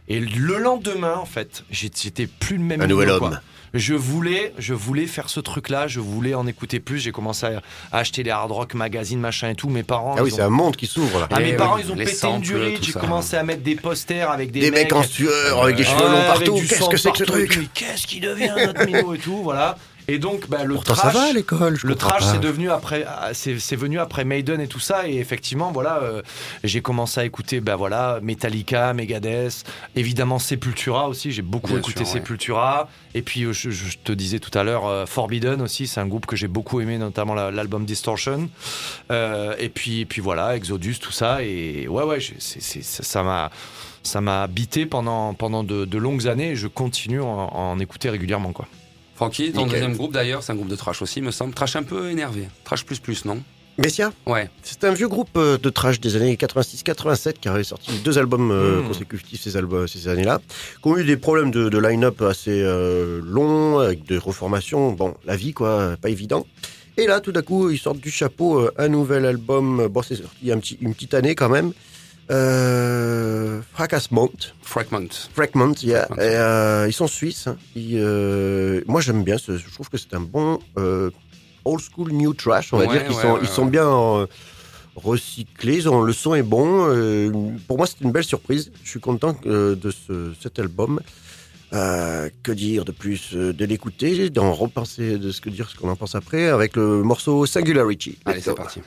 Et le lendemain, en fait, j'ai- j'étais plus le même Un nouvel quoi. homme. Je voulais, je voulais faire ce truc-là, je voulais en écouter plus. J'ai commencé à, à acheter les hard rock magazines, machin et tout. Mes parents, Ah oui, ont- c'est un monde qui s'ouvre là. ah, mes Eh parents, oui, ils ont les pété une samples, durite. tout J'ai commencé à mettre des posters avec des, Des mecs en sueur avec des cheveux Ouais, longs partout. Qu'est-ce que c'est que ce truc Qu'est-ce qui devient notre Mino et tout, voilà. Et donc, bah, le Pourtant, trash, ça va à l'école. je le trash, c'est devenu après, ah, c'est venu après Maiden et tout ça. Et effectivement, voilà, euh, j'ai commencé à écouter, bah voilà, Metallica, Megadeth, évidemment Sepultura aussi. J'ai beaucoup Bien écouté sûr, ouais. Sepultura. Et puis, euh, je, je te disais tout à l'heure, euh, Forbidden aussi, c'est un groupe que j'ai beaucoup aimé, notamment la- l'album Distortion. Euh, et puis, et puis voilà, Exodus, tout ça. Et ouais, ouais, ça ça m'a. Ça m'a habité pendant, pendant de, de longues années et je continue à en, en écouter régulièrement. Quoi. Francky, ton Nickel. deuxième groupe d'ailleurs, c'est un groupe de trash aussi, me semble. Trash un peu énervé. Trash plus plus, non? Messia, Ouais. c'est un vieux groupe euh, de trash des années 86-87 qui avait sorti deux albums euh, Mm. consécutifs ces, albums, ces années-là, qui ont eu des problèmes de, de line-up assez euh, longs, avec des reformations. Bon, la vie, quoi, pas évident. Et là, tout d'un coup, ils sortent du chapeau un nouvel album. Bon, c'est sorti il y a un petit, une petite année quand même. Euh, Fracasmont. Fragment. Fragment, yeah. Fragment. Et, euh, ils sont suisses. hein. Ils, euh, moi, j'aime bien. ce- Je trouve que c'est un bon euh, old school new trash. On va Ouais, dire qu'ils ouais, sont, ouais, ils sont bien recyclés. ils ont- le son est bon. pour moi, c'est une belle surprise. Je suis content de ce, cet album. Que dire de plus De l'écouter, d'en repenser, de ce que dire, ce qu'on en pense après, avec le morceau Singularity. Allez, c'est parti.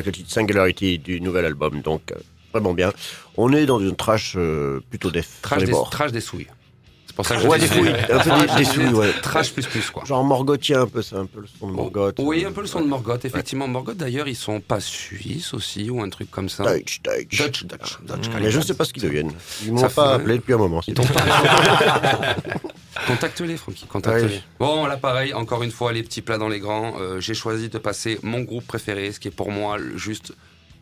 Avec le titre Singularity du nouvel album. Donc, euh, vraiment bien. On est dans une trash euh, plutôt def. Trash des, trash des souilles. Pour ça que je Ouais, des fouilles. Un peu des, des souilles, ouais. Trash plus plus, quoi. Genre Morgothien un peu, c'est un peu le son de Morgoth. Oui, un peu le son de Morgoth, effectivement. Morgoth, d'ailleurs, ils sont pas suisses aussi, ou un truc comme ça. Dutch, Dutch. Dutch, Dutch, Dutch. Mais je ne sais pas ce qu'ils deviennent. Ils m'ont pas appelé depuis un moment. Ils sinon. t'ont pas- Contacte-les, Francky, contacte-les. Ouais. Bon, là, pareil, encore une fois, les petits plats dans les grands. Euh, J'ai choisi de passer mon groupe préféré, ce qui est pour moi juste.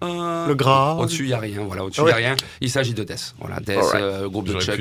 Euh, Le gras. Au-dessus, il n'y a rien. Voilà, au-dessus, il ouais. a rien. Il s'agit de Death. Voilà, Death, Alright. euh, groupe de Chuck.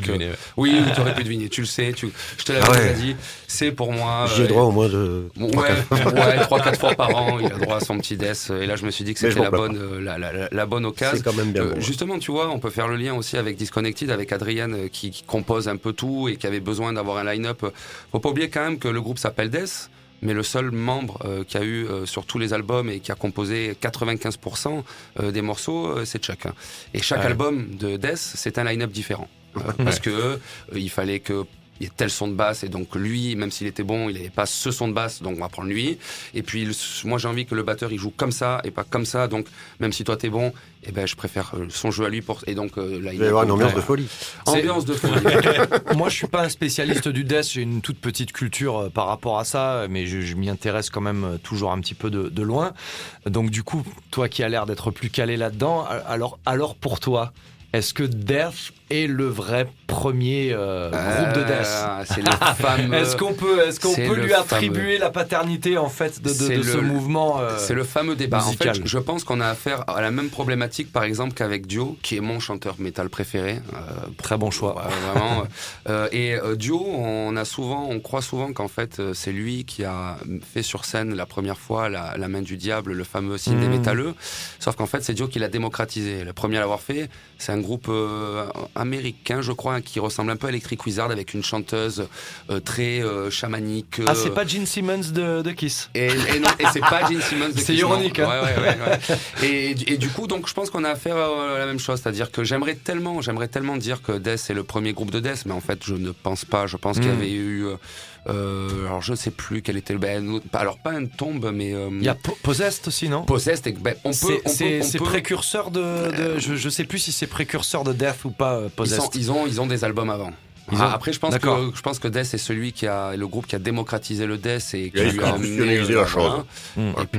Oui, tu aurais pu deviner, tu le sais. Tu... Je te l'avais Ah ouais. déjà dit. C'est pour moi. J'ai euh, droit au moins de. Ouais, ouais, trois quatre fois par an, il a droit à son petit death. Et là, je me suis dit que c'était la bonne, la, la, la- la bonne occasion. C'est quand même bien. Euh, bon. justement, tu vois, on peut faire le lien aussi avec Disconnected, avec Adrienne qui, qui compose un peu tout et qui avait besoin d'avoir un line-up. Faut pas oublier quand même que le groupe s'appelle Death, mais le seul membre euh, qui a eu euh, sur tous les albums et qui a composé 95% euh, des morceaux, euh, c'est Chuck. Et chaque Ouais. album de Death, c'est un line-up différent. Euh, parce que euh, il fallait que il y ait tel son de basse et donc lui, même s'il était bon, il n'avait pas ce son de basse, donc on va prendre lui. Et puis le- moi j'ai envie que le batteur il joue comme ça et pas comme ça, donc même si toi t'es bon, eh ben je préfère euh, son jeu à lui pour et donc euh, là Il va y avoir une ambiance de folie. ambiance de folie. Moi, je suis pas un spécialiste du death. J'ai une toute petite culture euh, par rapport à ça, mais je, je m'y intéresse quand même toujours un petit peu de, de loin. Donc, du coup, toi qui as l'air d'être plus calé là-dedans, a- alors, alors pour toi, est-ce que Death est le vrai premier euh, groupe de death. Est-ce qu'on peut, est-ce qu'on peut lui attribuer la paternité en fait de, ce mouvement euh, C'est le fameux débat. En fait, je pense qu'on a affaire à la même problématique, par exemple, qu'avec Dio, qui est mon chanteur métal préféré. Euh, Très bon choix. Vraiment. Et Dio, on a souvent, on croit souvent qu'en fait, c'est lui qui a fait sur scène la première fois la, la main du diable, le fameux signe des Mhm. métalleux. Sauf qu'en fait, c'est Dio qui l'a démocratisé. Le premier à l'avoir fait, c'est un groupe euh, américain, je crois, qui ressemble un peu à Electric Wizard avec une chanteuse euh, très euh, chamanique. Ah, c'est pas Gene Simmons de, de Kiss. et, et non, et c'est pas Gene Simmons. de C'est Kiss, non. ironique, hein. Ouais, ouais, ouais. Et, et du coup, donc, je pense qu'on a affaire à la même chose, c'est-à-dire que j'aimerais tellement, j'aimerais tellement dire que Death est le premier groupe de Death, mais en fait, je ne pense pas. Je pense qu'il y Mm. avait eu, alors je sais plus quel était le, ben, alors pas un tombe, mais euh, Il y a Po- Possessed aussi, non? Possessed. ben, on peut, C'est- précurseur de, de- je, je sais plus si c'est précurseur de Death ou pas euh, Ils, Possessed. sont- ils ont, ils ont des albums avant. Ils Ah, Après, je pense que je pense que Death est celui qui a le groupe qui a démocratisé le Death et qui a lui a amené la chose.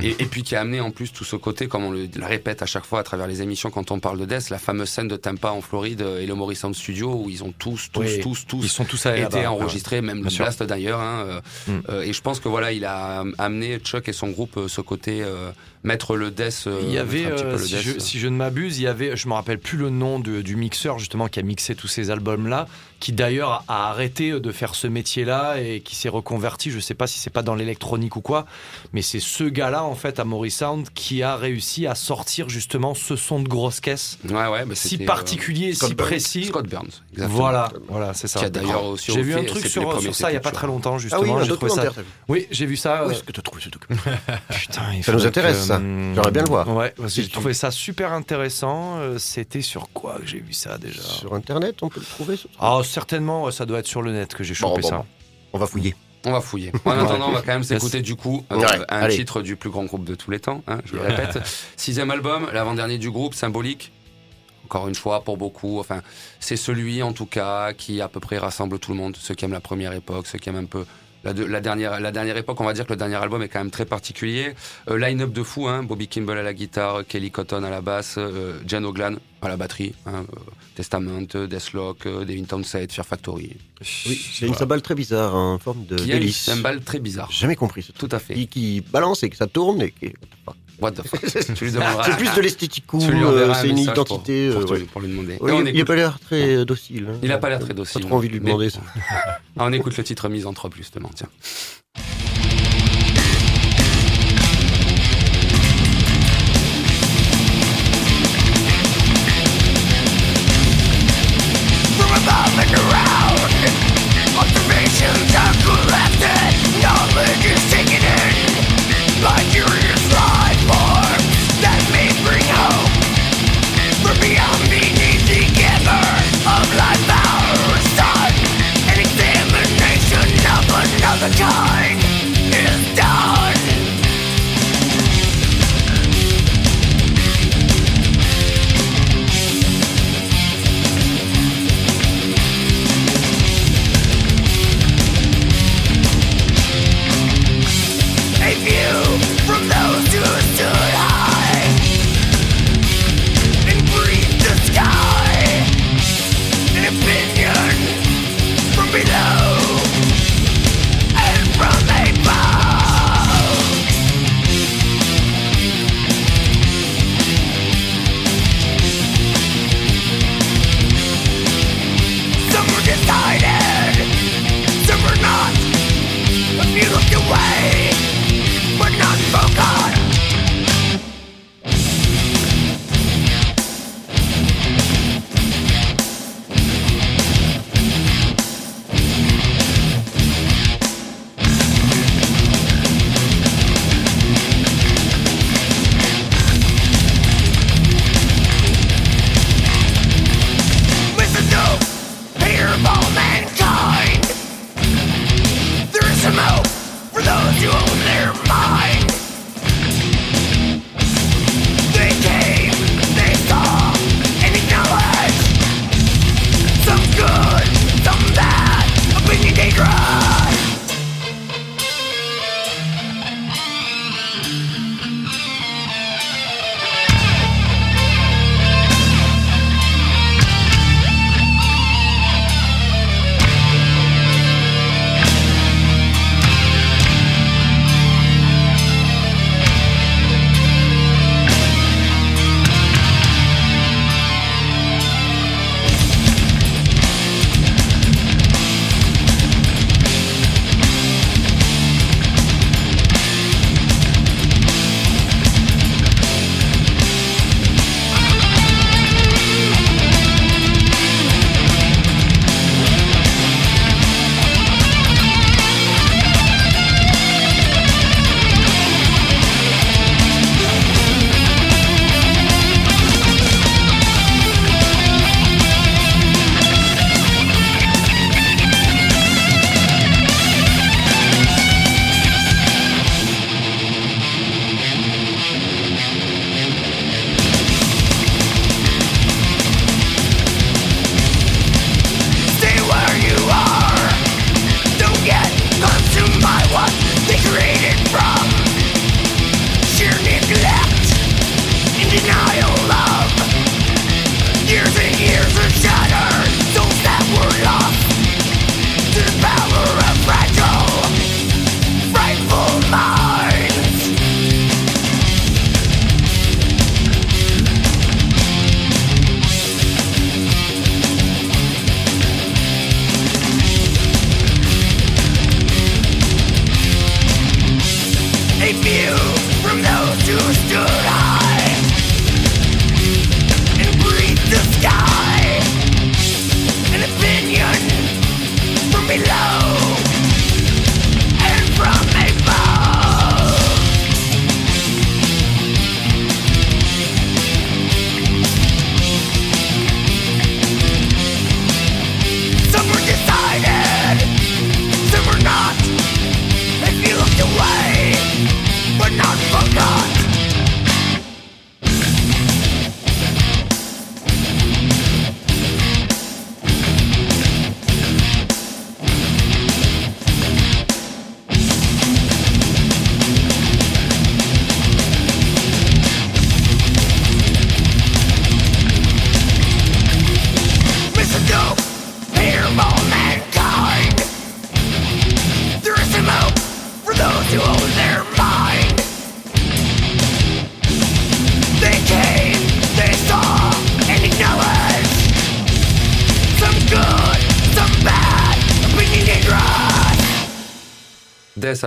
Et, et puis qui a amené en plus tout ce côté, comme on le, le répète à chaque fois à travers les émissions quand on parle de Death, la fameuse scène de Tampa en Floride et le Morris Sound Studio où ils ont tous, tous, Oui. tous, tous Ils sont tous été enregistrés, même le sûr. Blast d'ailleurs. hein, euh, Mm. euh, et je pense que voilà, il a amené Chuck et son groupe euh, ce côté euh, mettre le Death. euh, Il y avait, mettre un petit peu euh, le si, Death, je, euh. si je ne m'abuse, il y avait, je me rappelle plus le nom de- du mixeur justement qui a mixé tous ces albums-là, qui d'ailleurs a arrêté de faire ce métier-là et qui s'est reconverti. Je sais pas si c'est pas dans l'électronique ou quoi, mais c'est ce gars-là en fait à Maurice Sound qui a réussi à sortir justement ce son de grosse caisse Ouais, ouais, bah, si particulier, Scott si Burns. précis. Scott Burns. exactement. Voilà, voilà, c'est ça. Qui a d'ailleurs aussi J'ai vu un truc sur, ça il y a pas très longtemps Ah justement. oui, un j'ai trouvé ça. Oui, j'ai vu ça. Où est-ce que tu as trouvé ce documentaire Putain, il Ça nous intéresse, que, ça. hum, J'aimerais bien le voir. Ouais, parce que Si j'ai trouvé ça super intéressant. Euh, C'était sur quoi que j'ai vu ça déjà Sur Internet, on peut le trouver ce truc Ah, certainement, ça doit être sur le net que j'ai Bon, chopé bon, ça. bon. On va fouiller. On va fouiller. En attendant, on va quand même s'écouter du coup euh, Ouais, un allez. titre du plus grand groupe de tous les temps. hein, je le répète. Sixième album, l'avant-dernier du groupe, symbolique. Encore une fois, pour beaucoup, enfin, c'est celui en tout cas qui à peu près rassemble tout le monde, ceux qui aiment la première époque, ceux qui aiment un peu la, de- la dernière, la dernière époque. On va dire que le dernier album est quand même très particulier. Euh, Line-up de fou, hein, Bobby Kimball à la guitare, Kelly Cotton à la basse, euh, Jan O'Glan à la batterie, hein, euh, Testament, euh, Deathlock, euh, Devin Townsend, Fear Factory. Oui, c'est une cymbale très bizarre, en forme de Qui une cymbale très bizarre. Jamais compris ce truc. Tout à fait. Qui, qui balance et que ça tourne et qui... What the fuck? Tu lui demanderas. C'est plus de l'esthétique cool, euh, c'est une identité. Pour, euh, pour, ouais. te- pour lui demander. On il- il a écoute- pas l'air très euh, docile. hein. Il a pas l'air très docile. Pas trop envie de lui Mais- demander ça. Ah, on écoute le titre Misanthrope justement, tiens.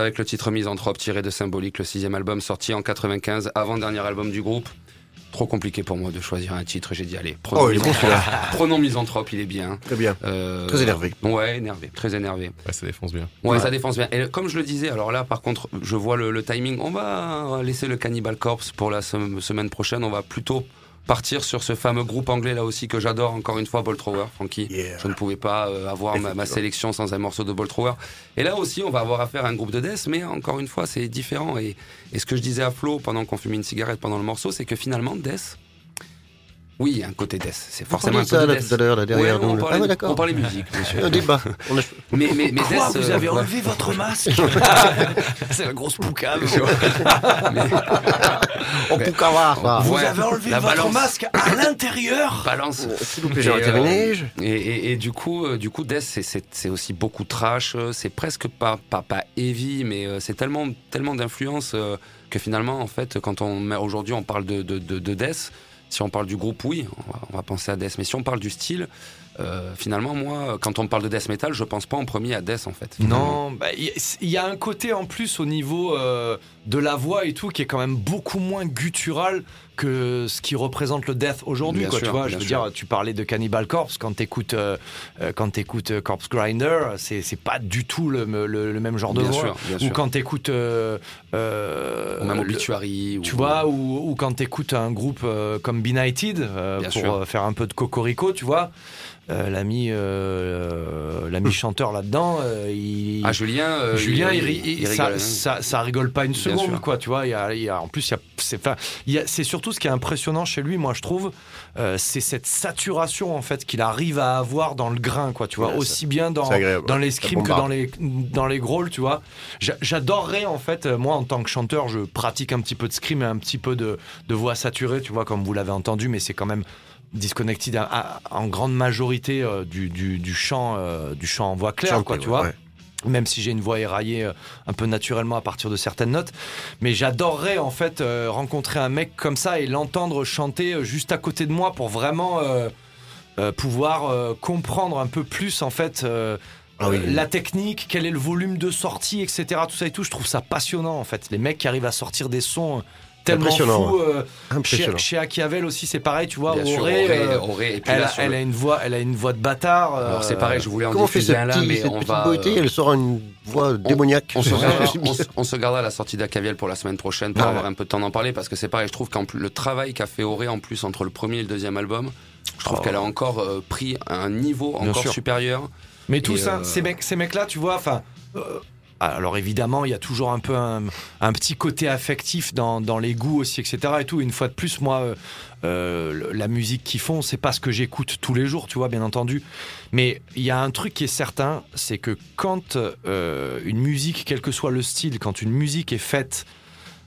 Avec le titre Misanthrope tiré de Symbolique, le sixième album sorti en 95, avant-dernier album du groupe. Trop compliqué pour moi de choisir un titre, j'ai dit allez, prenons, Oh, est bon, Misanthrope. Prenons Misanthrope, il est bien. Très bien. Euh, Très énervé. Ouais, énervé, très énervé. Ouais, ça défonce bien. Ouais, ça défonce bien. Et comme je le disais, alors là, par contre, je vois le, le timing. On va laisser le Cannibal Corpse pour la sem- semaine prochaine. On va plutôt partir sur ce fameux groupe anglais là aussi que j'adore. Encore une fois, Ball Thrower, Frankie. Yeah. Je ne pouvais pas euh, avoir ma, sélection sans un morceau de Ball Thrower. Et là aussi, on va avoir affaire à un groupe de death, mais encore une fois, c'est différent. Et, et ce que je disais à Flo pendant qu'on fumait une cigarette pendant le morceau, c'est que finalement, death. Oui, un côté death. C'est forcément un ça côté death. tout à l'heure, là, derrière Ouais, on parlait, Ah ouais, on parlait musique, bien sûr. Un débat. On a- Mais, mais, mais Quoi, Death, vous euh, avez enlevé votre masque C'est la grosse poucave. On qu'avoir ça. Vous Ouais, avez enlevé votre balance. masque à l'intérieur balance. S'il vous plaît, j'ai terminé. euh, Et, et- et du coup, euh, du coup, Death, c'est- aussi beaucoup trash. C'est presque pas, pas, pas heavy, mais euh, c'est tellement, tellement d'influence que finalement, en fait, quand on aujourd'hui, on parle de, de, de, de Death. Si on parle du groupe, oui, on va, on va penser à Death. Mais si on parle du style, euh, finalement, moi, quand on parle de Death Metal, je pense pas en premier à Death, en fait. finalement. Non, bah, il y, il y a un côté en plus au niveau euh, de la voix et tout qui est quand même beaucoup moins guttural que ce qui représente le death aujourd'hui. Quoi, sûr, tu vois, je veux sûr. dire, tu parlais de Cannibal Corpse quand t'écoutes euh, euh, quand t'écoutes euh, Corpse Grinder, c'est c'est pas du tout le, le- le même genre de Bien voix. sûr, bien Ou quand t'écoutes euh, euh, Ou même Obituary. tu ou- vois, ou, ou quand t'écoutes un groupe comme Benighted pour faire un peu de cocorico, tu vois, euh, l'ami euh, l'ami chanteur là-dedans, euh, il, Ah, Julien. Julien, il, ri- il il- rigole, ça, hein. ça, ça rigole pas une Bien seconde, sûr. quoi. Tu vois, a, y a- en plus, il y a, c'est, surtout ce qui est impressionnant chez lui, moi, je trouve, euh, c'est cette saturation en fait qu'il arrive à avoir dans le grain, quoi. Tu vois, Ouais, aussi bien dans dans ouais. les Ça scrims que dans les dans les tu vois. J'a- J'adorerais en fait, euh, moi, en tant que chanteur, je pratique un petit peu de scream et un petit peu de, de voix saturée, tu vois, comme vous l'avez entendu, mais c'est quand même disconnected à- à- en grande majorité euh, du, du, du chant euh, du chant en voix claire quoi tu ouais, vois ouais. Même si j'ai une voix éraillée euh, un peu naturellement à partir de certaines notes. Mais j'adorerais en fait euh, rencontrer un mec comme ça et l'entendre chanter euh, juste à côté de moi pour vraiment euh, pouvoir comprendre un peu plus en fait Ah oui. la technique, quel est le volume de sortie, etc. Tout ça et tout. Je trouve ça passionnant en fait. Les mecs qui arrivent à sortir des sons tellement Impressionnant, fous. euh, chez, Impressionnant. chez Achiavel aussi, c'est pareil, tu vois. Bien sûr, Auré, Auré, euh, Auré, et puis elle, là, a, sur elle le- a une voix, elle a une voix de bâtard. Alors euh, c'est pareil, je voulais en Comment diffuser un là, mais cette on petite va. beauté Elle sort une voix démoniaque. On se, gardera, C'est on, se- on se gardera la sortie d'Acaviel pour la semaine prochaine pour Ouais. avoir un peu de temps d'en parler parce que c'est pareil, je trouve qu'en plus le travail qu'a fait Auré en plus entre le premier et le deuxième album, je trouve Oh. qu'elle a encore euh, pris un niveau Bien encore sûr. supérieur. Mais tout ça, euh, ces mecs, ces mecs-là, tu vois, enfin. Alors évidemment, il y a toujours un peu un, petit côté affectif dans, les goûts aussi, etc. Et tout. Une fois de plus, moi, euh, euh, la musique qu'ils font, c'est pas ce que j'écoute tous les jours, tu vois, bien entendu. Mais il y a un truc qui est certain, c'est que quand euh, une musique, quel que soit le style, quand une musique est faite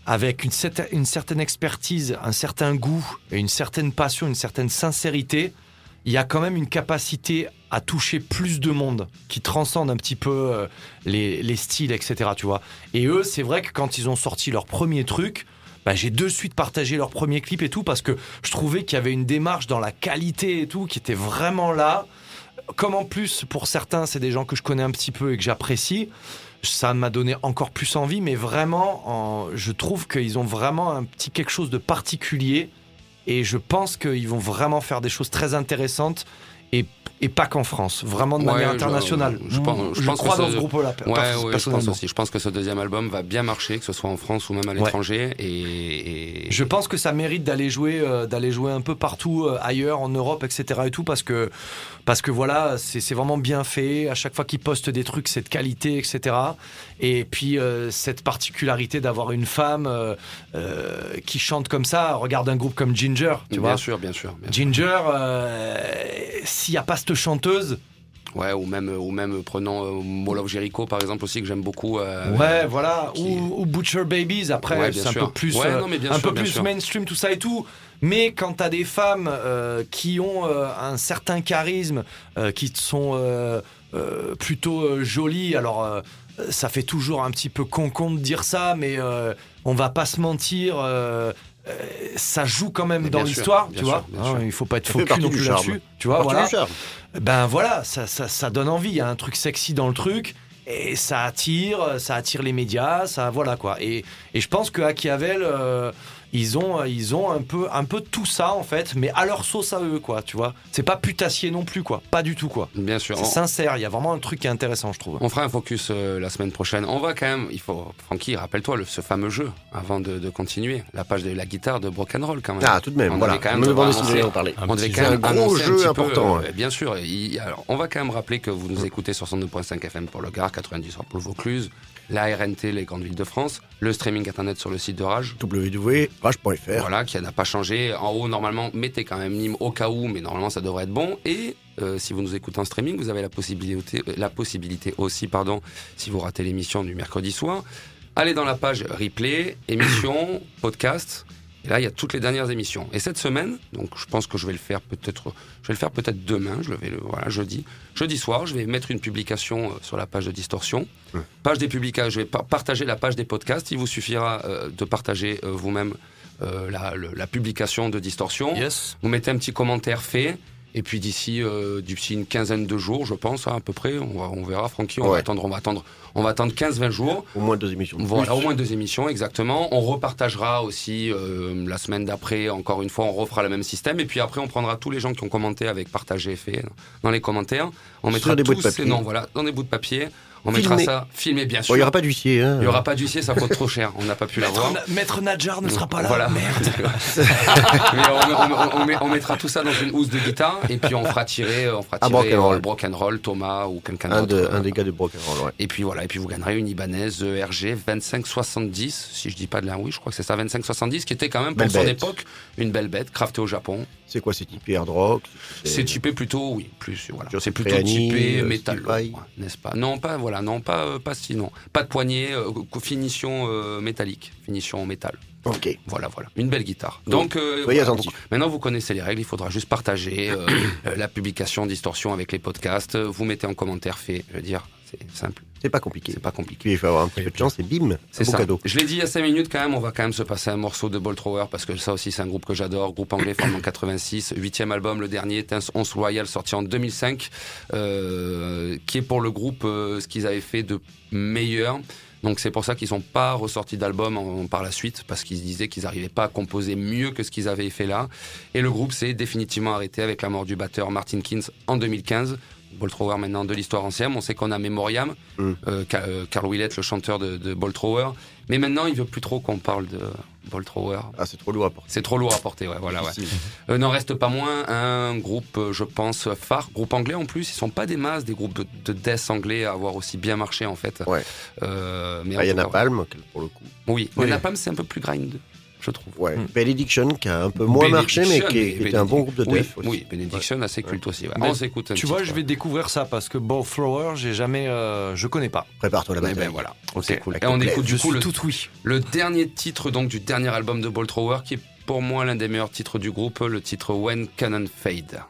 avec une, une certaine expertise, un certain goût et une certaine passion, une certaine sincérité, il y a quand même une capacité à toucher plus de monde qui transcende un petit peu euh, les, les styles, etc. Tu vois. Et eux, c'est vrai que quand ils ont sorti leur premier truc, bah, j'ai de suite partagé leur premier clip et tout parce que je trouvais qu'il y avait une démarche dans la qualité et tout qui était vraiment là. Comme en plus, pour certains, c'est des gens que je connais un petit peu et que j'apprécie, ça m'a donné encore plus envie, mais vraiment, en- je trouve qu'ils ont vraiment un petit quelque chose de particulier et je pense qu'ils vont vraiment faire des choses très intéressantes et, et pas qu'en France, vraiment de Ouais, manière internationale. je pense- je je pense que crois dans ce groupe-là, Ouais, ouais, je pense aussi. Je pense que ce deuxième album va bien marcher, que ce soit en France ou même à l'étranger. Et, et- Je pense que ça mérite d'aller jouer, euh, d'aller jouer un peu partout euh, ailleurs, en Europe, etc. Et tout, parce que, parce que voilà, c'est vraiment bien fait. À chaque fois qu'ils postent des trucs, c'est de qualité, etc. Et puis euh, cette particularité d'avoir une femme qui chante comme ça. Regarde un groupe comme Ginger, tu bien vois. sûr, bien sûr. bien sûr. Ginger, s'il n'y a pas cette chanteuse, Ouais, ou même, ou même prenons euh, Mall of Jericho par exemple aussi que j'aime beaucoup. euh, Ouais, voilà. qui- Ou, ou Butcher Babies, après, Ouais, c'est un peu plus, Ouais, euh, non, un sûr, peu plus sûr. mainstream, tout ça et tout. Mais quand t'as des femmes qui ont un certain charisme, qui sont plutôt jolies, alors ça fait toujours un petit peu con-con de dire ça, mais on va pas se mentir. Euh, ça joue quand même Mais dans sûr, l'histoire, tu sûr, vois. bien Hein, sûr. il faut pas être faux non plus là-dessus, tu vois. Voilà. Ben voilà, ça, ça, ça donne envie. Il y a un truc sexy dans le truc. et ça attire, ça attire les médias, ça voilà quoi. Et, et je pense que Machiavel, euh, ils ont, ils ont un peu, un peu tout ça en fait, mais à leur sauce à eux quoi, tu vois. C'est pas putassier non plus quoi, pas du tout quoi. Bien sûr. C'est On- sincère, il y a vraiment un truc qui est intéressant je trouve. On fera un focus euh, la semaine prochaine. On va quand même, il faut, Francky, rappelle-toi le- ce fameux jeu avant de, de continuer. La page de la guitare de Broken Roll quand même. Ah, tout de même, On voilà. quand même vous allez annoncer- en parler. On devait petit quand même C'est un gros annoncer jeu peu, important, euh, ouais. bien sûr. Il- alors, on va quand même rappeler que vous nous écoutez sur 102.5 FM pour le Gard, 90 pour le Vaucluse, la RNT, les grandes villes de France, le streaming internet sur le site de Rage. www.rage.fr. Voilà, qui n'a pas changé. En haut, normalement, mettez quand même Nîmes au cas où, mais normalement, ça devrait être bon. Et euh, si vous nous écoutez en streaming, vous avez la possibilité, euh, la possibilité aussi, pardon, si vous ratez l'émission du mercredi soir, allez dans la page replay, émission, podcast. Et là, il y a toutes les dernières émissions. Et cette semaine, donc je pense que je vais le faire peut-être, je vais le faire peut-être demain. Je vais le, voilà, jeudi, jeudi soir, je vais mettre une publication euh, sur la page de Distorsion. Page des publications, je vais par- partager la page des podcasts. Il vous suffira euh, de partager euh, vous-même euh, la, le- la publication de Distorsion. Yes. Vous mettez un petit commentaire fait. Et puis d'ici euh, d'ici une quinzaine de jours, je pense, hein, à peu près, on, va, on verra, Francky, on va attendre, on va attendre, on va attendre 15-20 jours. Au moins deux émissions. Voilà, plus. au moins deux émissions, exactement. On repartagera aussi euh, la semaine d'après, encore une fois, on refera le même système. Et puis après, on prendra tous les gens qui ont commenté avec partagé et fait dans les commentaires. On Sur mettra des bouts de tous ces noms, voilà, dans des bouts de papier. On Filmé. mettra ça, filmé bien sûr. il n'y aura pas d'huissier. Hein. Il y aura pas d'huissier, ça coûte trop cher. On n'a pas pu l'avoir. Maître, Na- Maître Nadjar ne sera pas là. Voilà. Merde. Mais on, on- on met- on mettra tout ça dans une housse de guitare et puis on fera tirer, on fera À tirer Brock'n'Roll. euh, Brock'n'Roll, Thomas ou quelqu'un un, d'autre. de, euh, un des gars de Broken Roll, ouais. Et puis voilà, et puis vous gagnerez une Ibanez euh, RG 2570, si je dis pas de la oui, je crois que c'est ça 2570, qui était quand même pour Belle son bête. époque une belle bête, craftée au Japon. C'est quoi, c'est typé hard rock C'est typé plutôt, oui, plus voilà, c'est plutôt typé euh, métal, ouais, n'est-ce pas? Non, pas voilà, non, pas euh, pas si non, pas de poignée, euh, finition euh, métallique, finition en métal. Ok. Voilà, voilà, une belle guitare. Donc, euh, Soyez voilà, attentifs. vous- maintenant vous connaissez les règles, il faudra juste partager euh, euh, la publication Distorsion avec les podcasts. Vous mettez en commentaire fait, je veux dire, c'est simple, C'est pas compliqué. c'est pas compliqué. Il faut avoir un petit peu de chance et bim, C'est un ça. cadeau. Je l'ai dit il y a 5 minutes quand même, on va quand même se passer un morceau de Ball Thrower parce que ça aussi c'est un groupe que j'adore, groupe anglais formé en 86, huitième album, le dernier, Tense Once Royal sorti en 2005, euh, qui est pour le groupe euh, ce qu'ils avaient fait de meilleur. Donc c'est pour ça qu'ils n'ont pas ressorti d'album par la suite parce qu'ils se disaient qu'ils n'arrivaient pas à composer mieux que ce qu'ils avaient fait là. Et le groupe s'est définitivement arrêté avec la mort du batteur Martin Kins en 2015. Ball Thrower maintenant de l'histoire ancienne. On sait qu'on a Memoriam, Mm. euh, euh, Carl Willett, le chanteur de, de Ball Thrower. Mais maintenant, il veut plus trop qu'on parle de Ball Thrower. Ah, c'est trop lourd à porter. C'est trop lourd à porter, ouais, voilà, ouais. Euh, N'en reste pas moins un groupe, je pense, phare, groupe anglais en plus. Ils sont pas des masses, des groupes de, de death anglais à avoir aussi bien marché en fait. Ouais. Euh, mais Ah, Il y en a Palm, pour le coup. Oui, Oui. Napalm c'est un peu plus grind, je trouve. Ouais. Mm. Benediction, qui a un peu moins marché, mais qui, est- était un bon groupe de oui, death aussi. Oui, Benediction assez culte aussi. ouais. Mais On s'écoute. un Tu vois, je vais découvrir ça parce que Ball Thrower, j'ai jamais, euh, je connais pas. Prépare-toi la Eh bataille. ben voilà, on Ok. s'écoute. Avec Et on écoute du coup le, tout oui. le dernier titre donc du dernier album de Ball Thrower qui est pour moi l'un des meilleurs titres du groupe, le titre When Cannon Fade.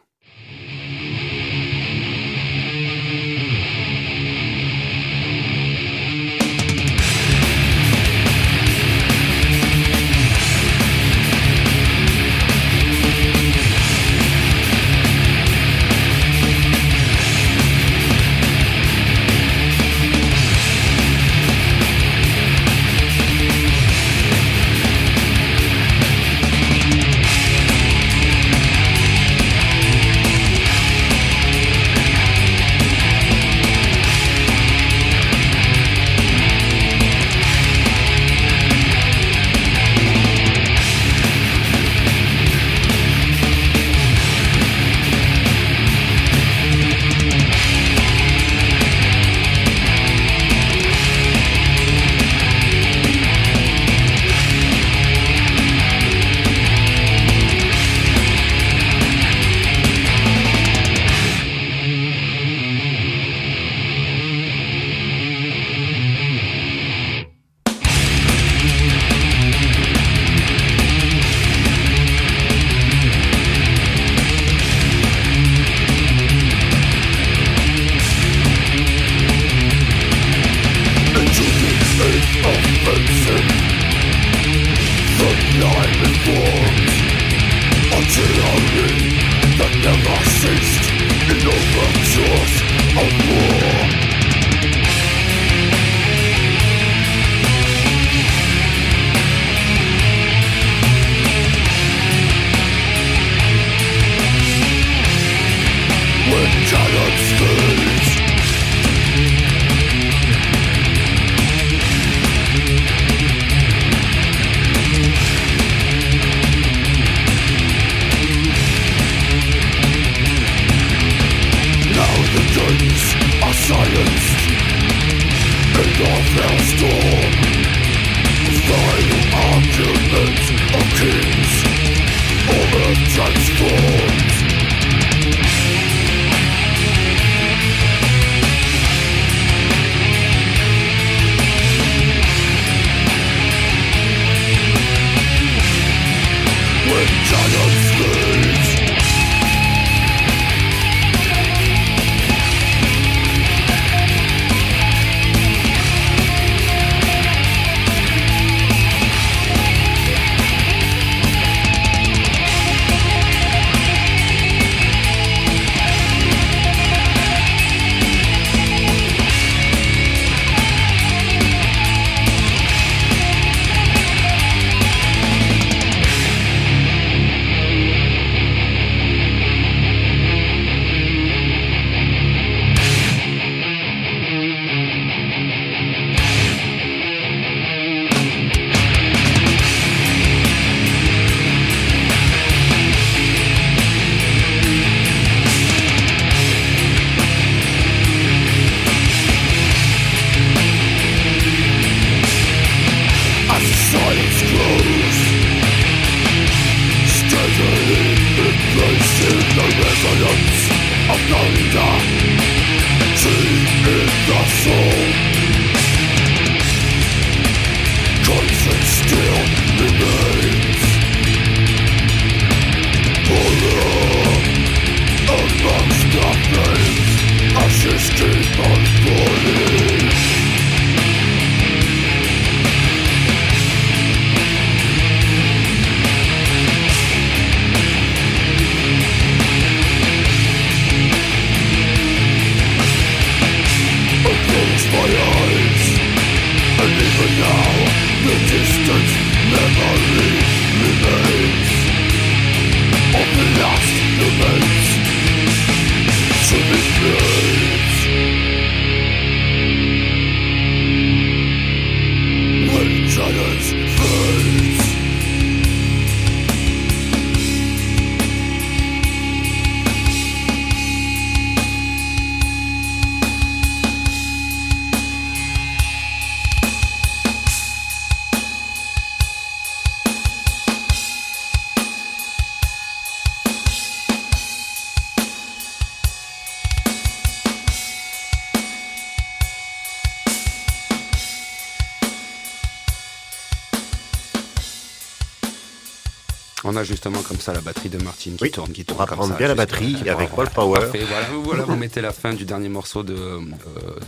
Ça la batterie de Martine qui Oui, tourne, qui on tourne va comme prendre ça. bien la batterie avec voilà, Paul Power. parfait. Voilà, vous, voilà, vous mettez la fin du dernier morceau de, euh,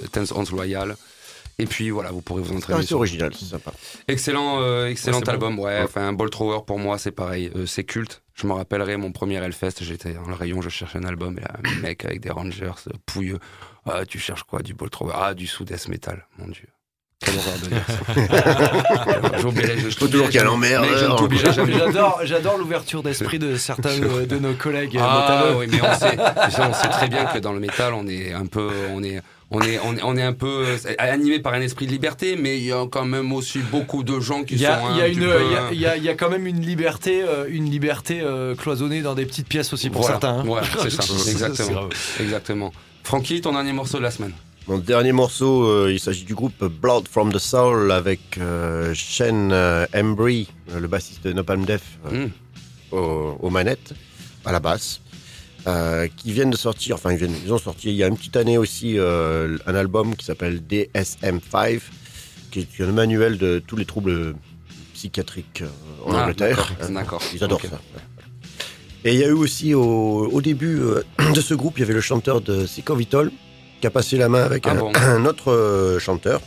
de Tense Hands Loyal. Et puis voilà, vous pourrez vous Ah, entraîner. c'est sur- original, c'est sympa. Excellent, euh, excellent Ouais, c'est album. Ouais, Ouais. enfin, Ball Thrower pour moi, c'est pareil, euh, c'est culte. Je me rappellerai mon premier Hellfest, j'étais dans le rayon, je cherchais un album et là, un mec avec des Rangers pouilleux. Ah, tu cherches quoi Du Ball Thrower Ah, du sous death metal, mon dieu. Je, toujours qu'il y. J'adore, l'ouverture d'esprit de certains de nos collègues Ah métalleux. oui, mais on sait, on très bien que dans le métal, on est un peu, on est, on est, on est, on est un peu euh, animé par un esprit de liberté, mais il y a quand même aussi beaucoup de gens qui Il y, a, sont. il y peu, y a- y a- quand même une liberté, euh, une liberté euh, cloisonnée dans des petites pièces aussi pour Voilà. certains. hein. C'est ça. Exactement. Francky, ton dernier morceau de la semaine. Mon dernier morceau, euh, il s'agit du groupe Blood from the Soul avec euh, Shane euh, Embry, euh, le bassiste de Napalm Death, euh, Mm. aux, aux manettes, à la basse, qui viennent de sortir, enfin ils, viennent, ils ont sorti il y a une petite année aussi un album qui s'appelle DSM5, qui est un manuel de tous les troubles psychiatriques en Ah, Angleterre. d'accord. Ils adorent ça. Et il y a eu aussi au, au début euh, de ce groupe, il y avait le chanteur de Sick of It All, qui a passé la main avec Ah un, bon un autre euh, chanteur.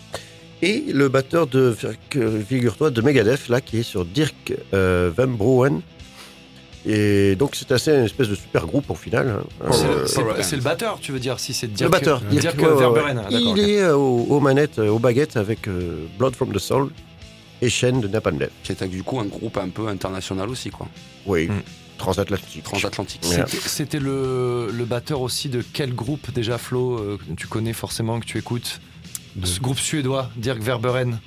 Et le batteur de, fig- figure-toi, de Megadeth, là, qui est sur Dirk euh, Van Broen. Et donc, c'est assez une espèce de super groupe au final. hein. C'est Euh, le- c'est le, c'est batteur, tu veux dire, si c'est Dirk, le batteur, Dirk, Dirk, Verberen. Il est aux, aux manettes, aux baguettes avec euh, Blood from the Soul et Shane de Napalm Death. Qui est du coup un groupe un peu international aussi, quoi. Oui, Mm. Transatlantique. C'était- le, le batteur aussi de quel groupe déjà, Flo euh, que Tu connais forcément, que tu écoutes? De- Ce groupe suédois, Dirk Verberen.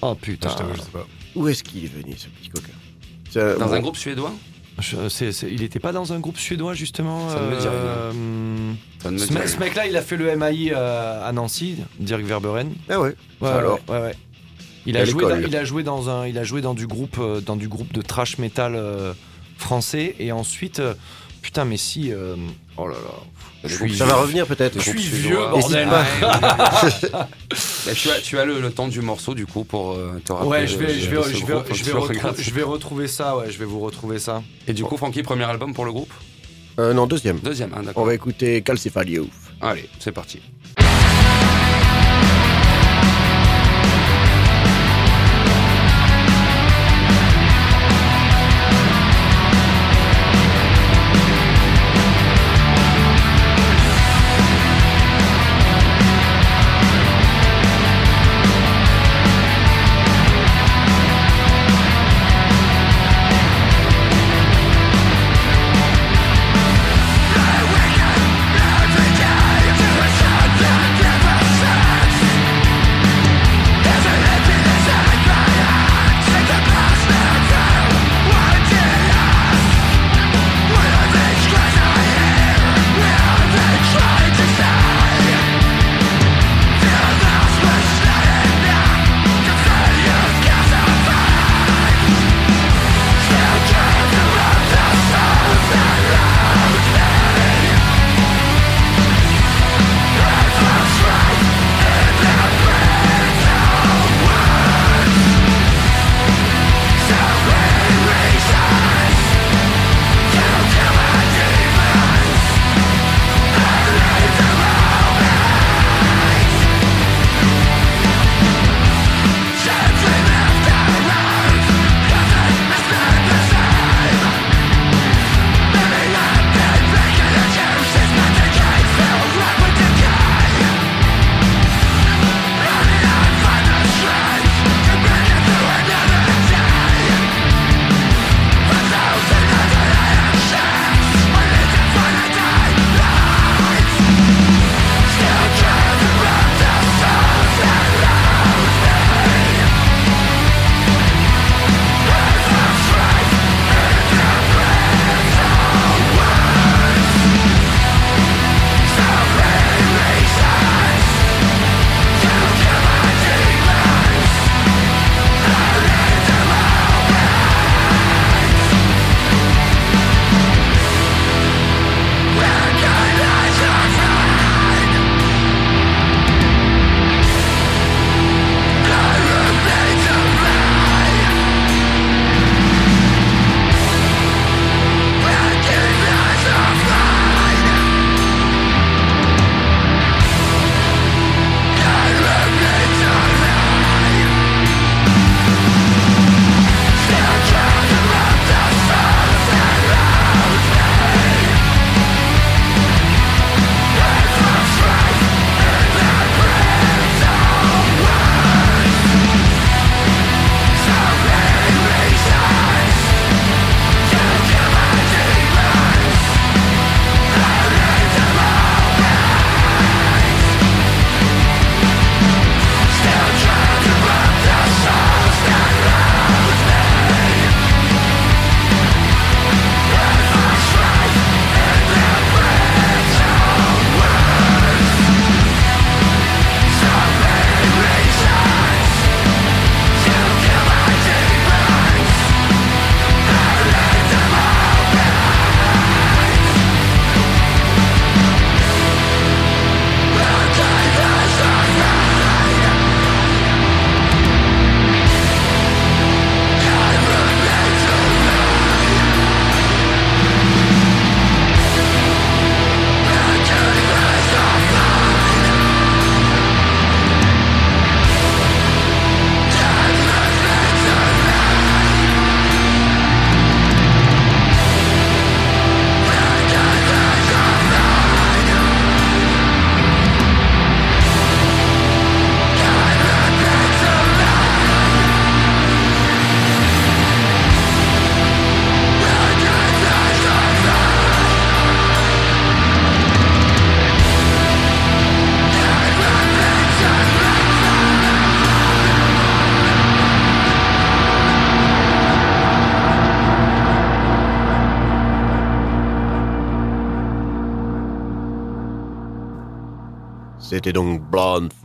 Oh putain. Ah, je sais pas. Où est-ce qu'il est venu, ce petit coquin? Dans bon, un groupe suédois? Je- il était pas dans un groupe suédois justement Ça ne me dit rien. euh, Ça ne me ce, mec-là, il a fait le MAI euh, à Nancy, Dirk Verberen. Ah ouais. Alors. ouais, ouais, ouais. Il a joué, dans, il a joué dans un, il a joué dans du groupe, euh, dans du groupe de trash metal euh, français et ensuite, euh, putain, mais si, euh, oh là là, je suis, Ça va revenir peut-être. je suis vieux, bordel. Bah, tu, as, tu as le, le temps du morceau du coup pour euh, te rappeler. Ouais, je vais, je vais, ce je vais, groupe, je tu vais, le retrou- regardes. je vais retrouver ça, ouais, je vais vous retrouver ça. Et du coup, Francky, premier album pour le groupe? Euh, non, deuxième. Deuxième, hein, On d'accord. va écouter Calcifalio. Allez, c'est parti.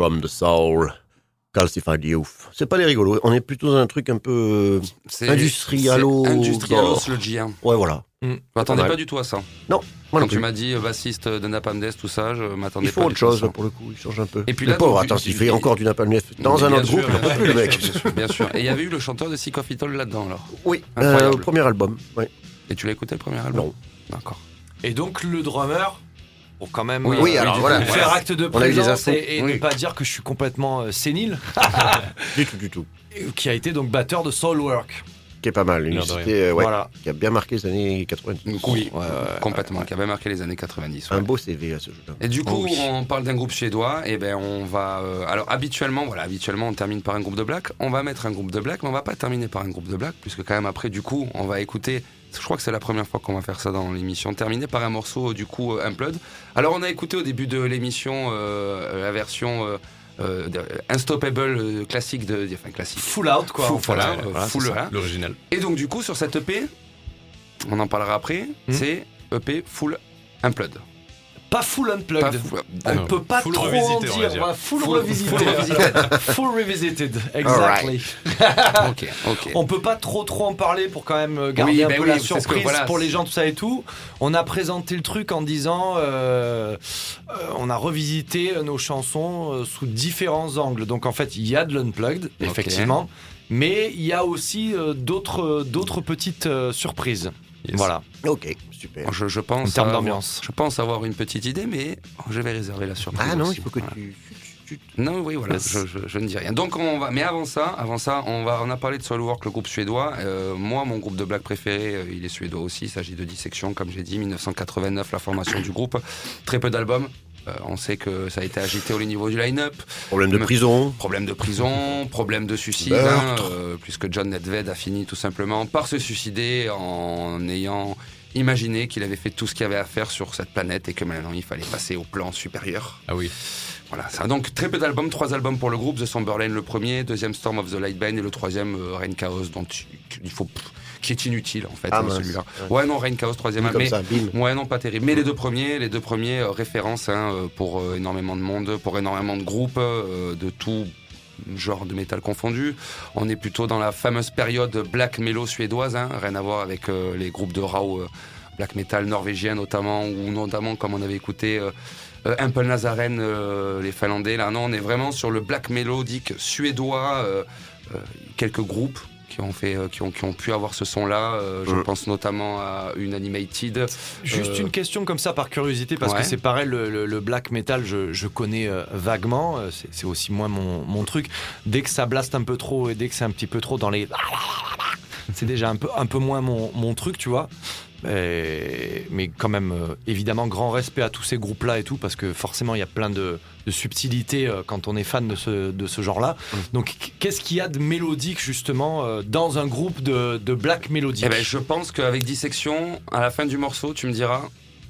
From the Soul, Calcified Youth. C'est pas les rigolos, on est plutôt dans un truc un peu. C'est- Industrialo- Industrialo hein. Ouais, voilà. Je m'attendais pas du tout à ça. Non, moi Quand non tu m'as dit euh, bassiste de Napalm Death, tout ça, je m'attendais Ils pas font du autre tout à chose là, pour le coup, ils changent un peu. Et puis le là, pauvre, donc, attends, il- s'il fait encore du Napalm Death dans un autre groupe, sûr, bien plus, le mec. sûr, Bien sûr. Et il y avait eu le chanteur de Sick of It All là-dedans, alors. Oui, euh, premier album. ouais. Et tu l'as écouté le premier album Non. D'accord. Et donc le drummer, pour quand même Oui, euh, oui, alors du voilà. coup, faire acte de a présence et, et Oui. ne pas dire que je suis complètement euh, sénile, Du tout, du tout. qui a été donc batteur de Soulwork. Qui est pas mal. Une cité, euh, ouais, Voilà. qui a bien marqué les années 90. Oui, Ouais, ouais, complètement, qui avait marqué les années 90. ouais. Un beau CV à ce jeu-là. Et du coup, Oh oui. on parle d'un groupe suédois, et ben on va. euh, alors habituellement, voilà, habituellement on termine par un groupe de black. On va mettre un groupe de black, mais on va pas terminer par un groupe de black, puisque quand même après, du coup, on va écouter. Je crois que c'est la première fois qu'on va faire ça dans l'émission. Terminer par un morceau du coup euh, Unplugged. Alors on a écouté au début de l'émission euh, la version euh, Unstoppable classique de, enfin classique. Full out quoi. Full- voilà, voilà, full. L'original. Et donc du coup sur cette EP, on en parlera après. Hmm. C'est EP full Unplugged. Pas full unplugged. Pas full- On Non. peut pas Full trop en revisité, on va dire. full, Full- revisité. full revisited. Full revisited. Exactly. ok, ok. On peut pas trop trop en parler pour quand même garder Oui, un ben peu oui, la que surprise voilà, pour les gens tout ça et tout. On a présenté le truc en disant euh, euh, on a revisité nos chansons euh, sous différents angles. Donc en fait il y a de l'unplugged effectivement, mais il y a aussi euh, d'autres d'autres petites euh, surprises. Yes. Voilà. Ok, super. Je, je pense En termes avoir- d'ambiance. Je pense avoir une petite idée, mais je vais réserver la surprise. Ah non, aussi. il faut que Voilà. tu. tu- tu- Non, oui, voilà, je, je- je ne dis rien. Donc on va, mais avant ça, avant ça, on va, on a parlé de Soilwork, le groupe suédois. Euh, moi, mon groupe de black préféré, euh, il est suédois aussi. Il s'agit de Dissection, comme j'ai dit, 1989, la formation du groupe. Très peu d'albums. Euh, on sait que ça a été agité au niveau du line-up. Problème de prison. Problème de prison, problème de suicide, hein, euh, puisque John Nedved a fini tout simplement par se suicider en ayant imaginé qu'il avait fait tout ce qu'il y avait à faire sur cette planète et que maintenant il fallait passer au plan supérieur. Ah oui. Voilà, ça. Donc très peu d'albums, trois albums pour le groupe, The Somberlane le premier, deuxième Storm of the Lightbane et le troisième euh, Rain Chaos, dont il- faut qui est inutile en fait Ah, hein, mince. celui-là. Ouais non Rain Chaos troisième album, mais ça. Ouais, non, pas terrible. Mais les deux premiers, les deux premiers euh, références hein, euh, pour euh, énormément de monde, pour énormément de groupes, euh, de tout genre de métal confondu. On est plutôt dans la fameuse période black mellow suédoise, hein, rien à voir avec euh, les groupes de Rao euh, black metal norvégien notamment, ou notamment comme on avait écouté euh, euh, Impel Nazaren, les Finlandais. Là, non, on est vraiment sur le black mélodique suédois. quelques groupes qui ont fait, euh, qui ont, qui ont pu avoir ce son-là. euh, je Mm. pense notamment à Unanimated. Juste Euh, une question comme ça par curiosité, parce ouais. que c'est pareil, le, le- le black metal, je, je connais euh, vaguement, euh, c'est c'est aussi moins mon, mon truc. Dès que ça blaste un peu trop et dès que c'est un petit peu trop dans les. C'est déjà un peu, un peu moins mon, mon truc, tu vois. Et- mais quand même, euh, évidemment, grand respect à tous ces groupes-là et tout, parce que forcément, il y a plein de, de subtilités euh, quand on est fan de ce, de ce genre-là. Mm. Donc, qu'est-ce qu'il y a de mélodique, justement, euh, dans un groupe de, de black mélodique Eh ben, je pense qu'avec dissection, à la fin du morceau, tu me diras,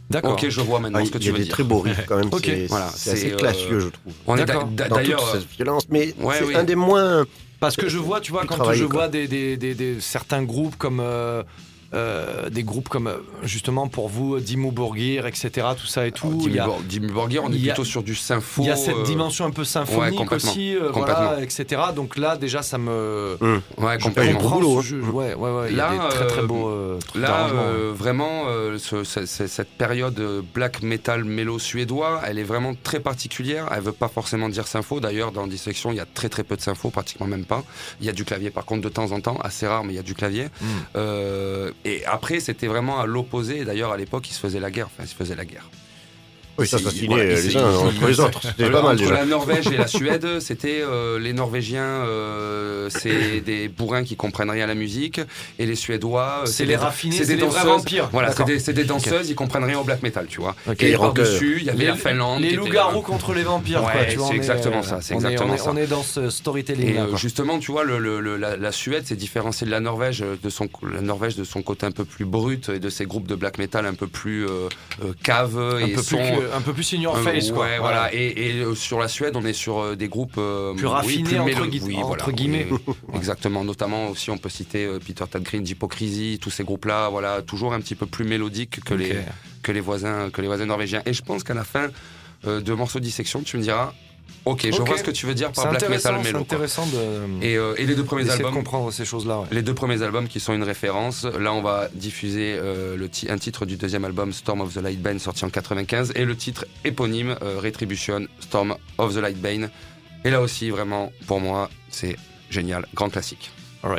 D'accord. ok, je vois maintenant Ah, ce que il y tu a veux des dire. très beaux riffs quand même. Ok. C'est Voilà, c'est assez euh, classieux, je trouve. On est d'ailleurs, cette violence, mais ouais, c'est oui. un des moins. Parce que je vois, tu vois, quand je quoi. vois des, des, des, des- certains groupes comme. Euh, des groupes comme euh, justement pour vous Dimmu Borgir etc tout ça et tout il y a, Dimmu Borgir, on est a- plutôt sur du sympho. il y a cette euh, dimension un peu symphonique complètement, aussi euh, voilà etc donc là déjà ça me Ouais, je complètement. comprends boulot, hein. jeu. ouais ouais ouais il y a Là, des très très beaux euh, trucs Là, vraiment, ce- ce- ce- cette période black metal mélo suédois, elle est vraiment très particulière. Elle veut pas forcément dire sympho. D'ailleurs, dans Dissection, il y a très très peu de sympho, pratiquement même pas. Il y a du clavier, par contre, de temps en temps, assez rare, mais il y a du clavier. Mm. Et après, c'était vraiment à l'opposé. D'ailleurs, à l'époque, ils se faisaient la guerre. Enfin, ils se faisaient la guerre. Oui, s'assassinait voilà, euh, les uns entre les autres. C'était pas mal Entre déjà. la Norvège et la Suède, c'était euh, les Norvégiens, euh, c'est des bourrins qui comprennent rien à la musique, et les Suédois, euh, c'est des- les raffinés c'est des les vrais danseuses. vampires Voilà, c'est des, c'est des danseuses, ils comprennent rien au black metal, tu vois. Ok. Et par dessus, il y avait les, la Finlande. les loups-garous euh, contre les vampires quoi, Ouais, tu vois, c'est exactement ça, c'est on est- exactement ça. on est dans ce storytelling euh, justement, tu vois, le, le- le- la, Suède s'est différenciée de la Norvège, de son, la Norvège de son côté un peu plus brut et de ses groupes de black metal un peu plus cave un et peu, plus son, un peu plus in your face quoi ouais, voilà. Et, et, euh, sur la Suède, on est sur euh, des groupes euh, Plus oui, raffinés, entre mélo- gui- oui, entre voilà, guillemets. oui, exactement. Notamment aussi, on peut citer Peter Tadgreen, d'Hypocrisie, tous ces groupes-là. Voilà, toujours un petit peu plus mélodiques que les Ok. que les voisins que les voisins norvégiens. Et je pense qu'à la fin. de morceaux de dissection, tu me diras, ok, je vois ce que tu veux dire C'est par black metal c'est mélo. quoi. intéressant de Et, euh, et les deux premiers d'essayer de albums, comprendre ces choses-là. ouais. les deux premiers albums qui sont une référence. Là, on va diffuser euh, le ti- un titre du deuxième album, Storm of the Light Bane, sorti en 95, et le titre éponyme, euh, Retribution, Storm of the Light Bane. Et là aussi, vraiment, pour moi, c'est génial, grand classique. All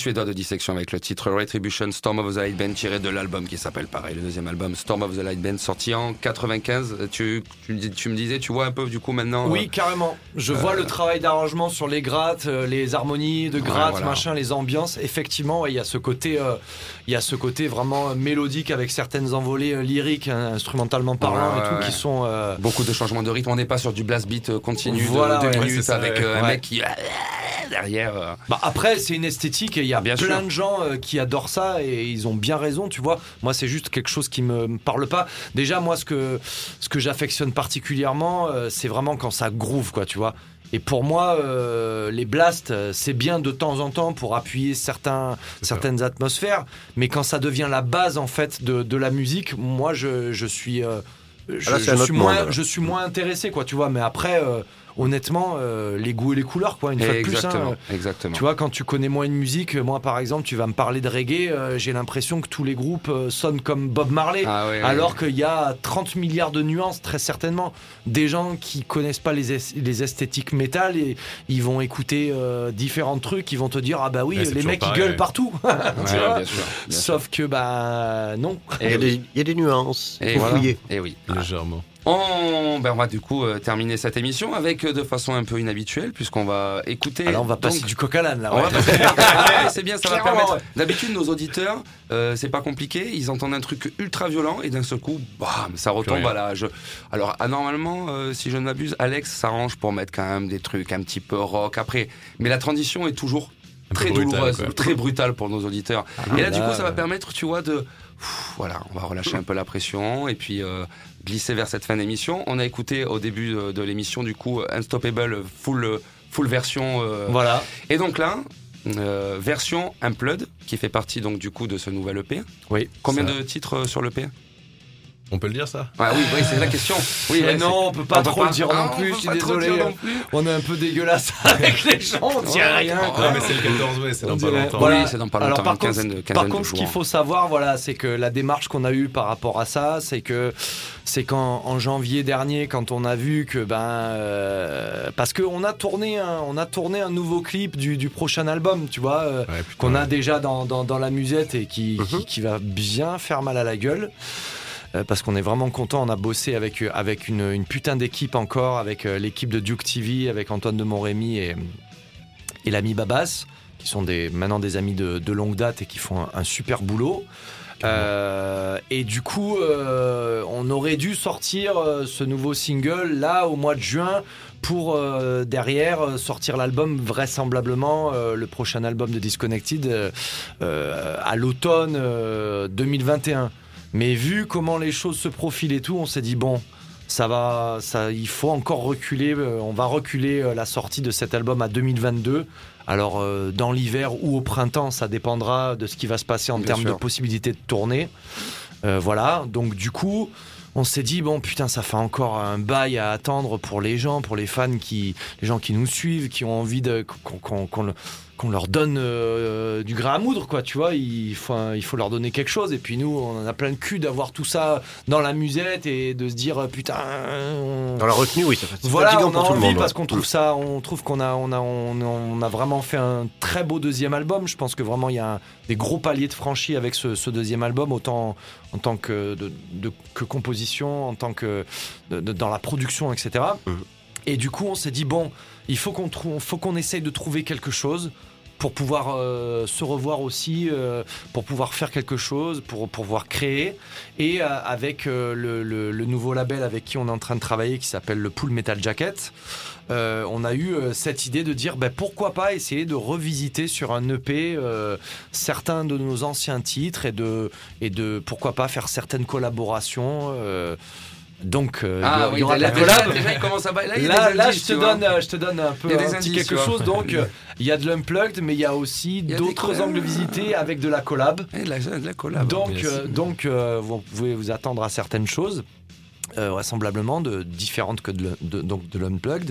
Suédois de Dissection avec le titre Retribution Storm of the Light Band tiré de l'album qui s'appelle pareil, le deuxième album Storm of the Light Band sorti en 95. Tu, tu, me dis- tu me disais, tu vois un peu du coup maintenant. Oui, carrément. Je vois le travail d'arrangement sur les grattes, euh, les harmonies de grattes, voilà. machin, les ambiances. Effectivement, il y a ce côté, euh, il y a ce côté vraiment mélodique avec certaines envolées euh, lyriques, hein, instrumentalement parlant Ouais, et tout, ouais, qui sont. euh, Beaucoup de changements de rythme. On n'est pas sur du blast beat euh, continu Voilà, de deux ouais, minutes ça, avec euh, un mec qui derrière. euh, Bah après, c'est une esthétique et il y a Bien plein sûr. de gens euh, qui adorent ça et ils ont bien raison, tu vois. Moi, c'est juste quelque chose qui me me parle pas. Déjà, moi, ce que, ce que j'affectionne particulièrement, euh, c'est vraiment quand ça groove, quoi, tu vois. Et pour moi, euh, les blasts, c'est bien de temps en temps pour appuyer certains, certaines atmosphères, mais quand ça devient la base en fait de, de la musique, moi, je, je suis, euh, je, Ah là, je suis moins, monde, là. je suis moins intéressé, quoi, tu vois. Mais après, euh, honnêtement, euh, les goûts et les couleurs, quoi. Une fois de plus, hein, exactement, tu vois, quand tu connais moins une musique, euh, moi par exemple, tu vas me parler de reggae, euh, j'ai l'impression que tous les groupes euh, sonnent comme Bob Marley. Ah. Alors qu'il y a 30 milliards de nuances, très certainement. Des gens qui connaissent pas les, es- les esthétiques métal et ils vont écouter euh, différents trucs, ils vont te dire Ah bah oui, les mecs ils gueulent ouais. partout. Ouais, Tu vois bien sûr, bien sûr. Sauf que bah non. Il y, a des, il y a des nuances. Et voilà. Et oui. Légèrement. On, ben on va du coup euh, terminer cette émission avec euh, de façon un peu inhabituelle puisqu'on va écouter. Alors on va donc- passer du coq à l'âne là. On va ouais. passer du coq à l'âne. Ouais, c'est bien, ça va permettre. ouais. D'habitude, nos auditeurs, euh, c'est pas compliqué, ils entendent un truc ultra violent et d'un seul coup, bam, ça retombe à l'âge. Alors, ah, normalement, euh, si je ne m'abuse, Alex s'arrange pour mettre quand même des trucs un petit peu rock après. Mais la transition est toujours très brutal, douloureuse, quoi. très brutale pour nos auditeurs. et là, du coup, ça va permettre, tu vois, de. Pff, Voilà, on va relâcher un peu la pression et puis euh, glisser vers cette fin d'émission. On a écouté au début de, de l'émission, du coup, Unstoppable full, full version. euh, Voilà. et donc là, euh, version Unplugged, qui fait partie donc du coup de ce nouvel EP. Oui. Combien Ça. de titres euh, sur l'EP On peut le dire ça? Ah oui, oui c'est la question. Oui, ouais, non, on peut pas on peut trop le dire Ah, non on plus, je suis désolé. dire non plus. On est un peu dégueulasse avec les gens, on dit Ouais, rien. quoi. Non, mais c'est le 14 ouais, c'est dans pas dirait- longtemps. Voilà. Oui, c'est dans pas Alors, longtemps, par une quinzaine de, contre, quinzaine par de contre, ce qu'il faut savoir, voilà, c'est que la démarche qu'on a eue par rapport à ça, c'est que c'est qu'en en janvier dernier, quand on a vu que ben euh, parce qu'on a tourné un, on a tourné un nouveau clip du, du prochain album, tu vois, euh, Ouais, qu'on a déjà dans, dans, dans la musette et qui, Mhm. qui, qui va bien faire mal à la gueule. Euh, parce qu'on est vraiment content, on a bossé avec, euh, avec une, putain d'équipe encore, avec euh, l'équipe de Duke TV, avec Antoine de Montrémy et, et l'ami Babas, qui sont des, maintenant des amis de, de longue date et qui font un, super boulot. Et du coup, on aurait dû sortir ce nouveau single là au mois de juin pour derrière sortir l'album vraisemblablement le prochain album de Disconnected à l'automne euh, 2021. Mais vu comment les choses se profilent et tout, on s'est dit bon, ça va, ça, il faut encore reculer. euh, on va reculer euh, la sortie de cet album à 2022. Alors euh, dans l'hiver ou au printemps, ça dépendra de ce qui va se passer en Bien termes de possibilités de tournée. Euh, voilà, donc du coup, on s'est dit bon putain, ça fait encore un bail à attendre pour les gens, pour les fans qui, les gens qui nous suivent, qui ont envie de qu'on qu'on leur donne euh, du grain à moudre, quoi. Tu vois, il faut, il faut leur donner quelque chose. Et puis nous, on en a plein de cul d'avoir tout ça dans la musette et de se dire euh, putain. on- Dans la retenue, oui, ça fait voilà, on a pour tout le monde. parce ouais. qu'on trouve ça, on trouve qu'on a, on a, on, on a vraiment fait un très beau deuxième album. Je pense que vraiment il y a un- des gros paliers de franchis avec ce, ce deuxième album, autant en tant que de, de- que composition, en tant que de- de- dans la production, etc. Mhm. Et du coup, on s'est dit bon, il faut qu'on trouve, faut qu'on essaye de trouver quelque chose pour pouvoir euh, se revoir aussi, euh, pour pouvoir faire quelque chose, pour, pour pouvoir créer. Et euh, avec euh, le, le- le nouveau label avec qui on est en train de travailler, qui s'appelle le Pool Metal Jacket, euh, on a eu euh, cette idée de dire ben, pourquoi pas essayer de revisiter sur un EP certains de nos anciens titres et de, et de pourquoi pas faire certaines collaborations. Donc, euh, il y Ah a- il oui, y aura de la déjà, collab. déjà, il commence à ba- Là, il y a Là, des là, indices, je te donne, euh, je te donne un peu Il y a des un petit indices, quelque chose. Donc, euh, il y a de l'unplugged, mais il y a aussi d'autres angles visités avec de la collab. Eh, de la, de la collab. Donc, euh, donc euh, vous pouvez vous attendre à certaines choses. euh, vraisemblablement de différentes que de, donc de l'unplugged.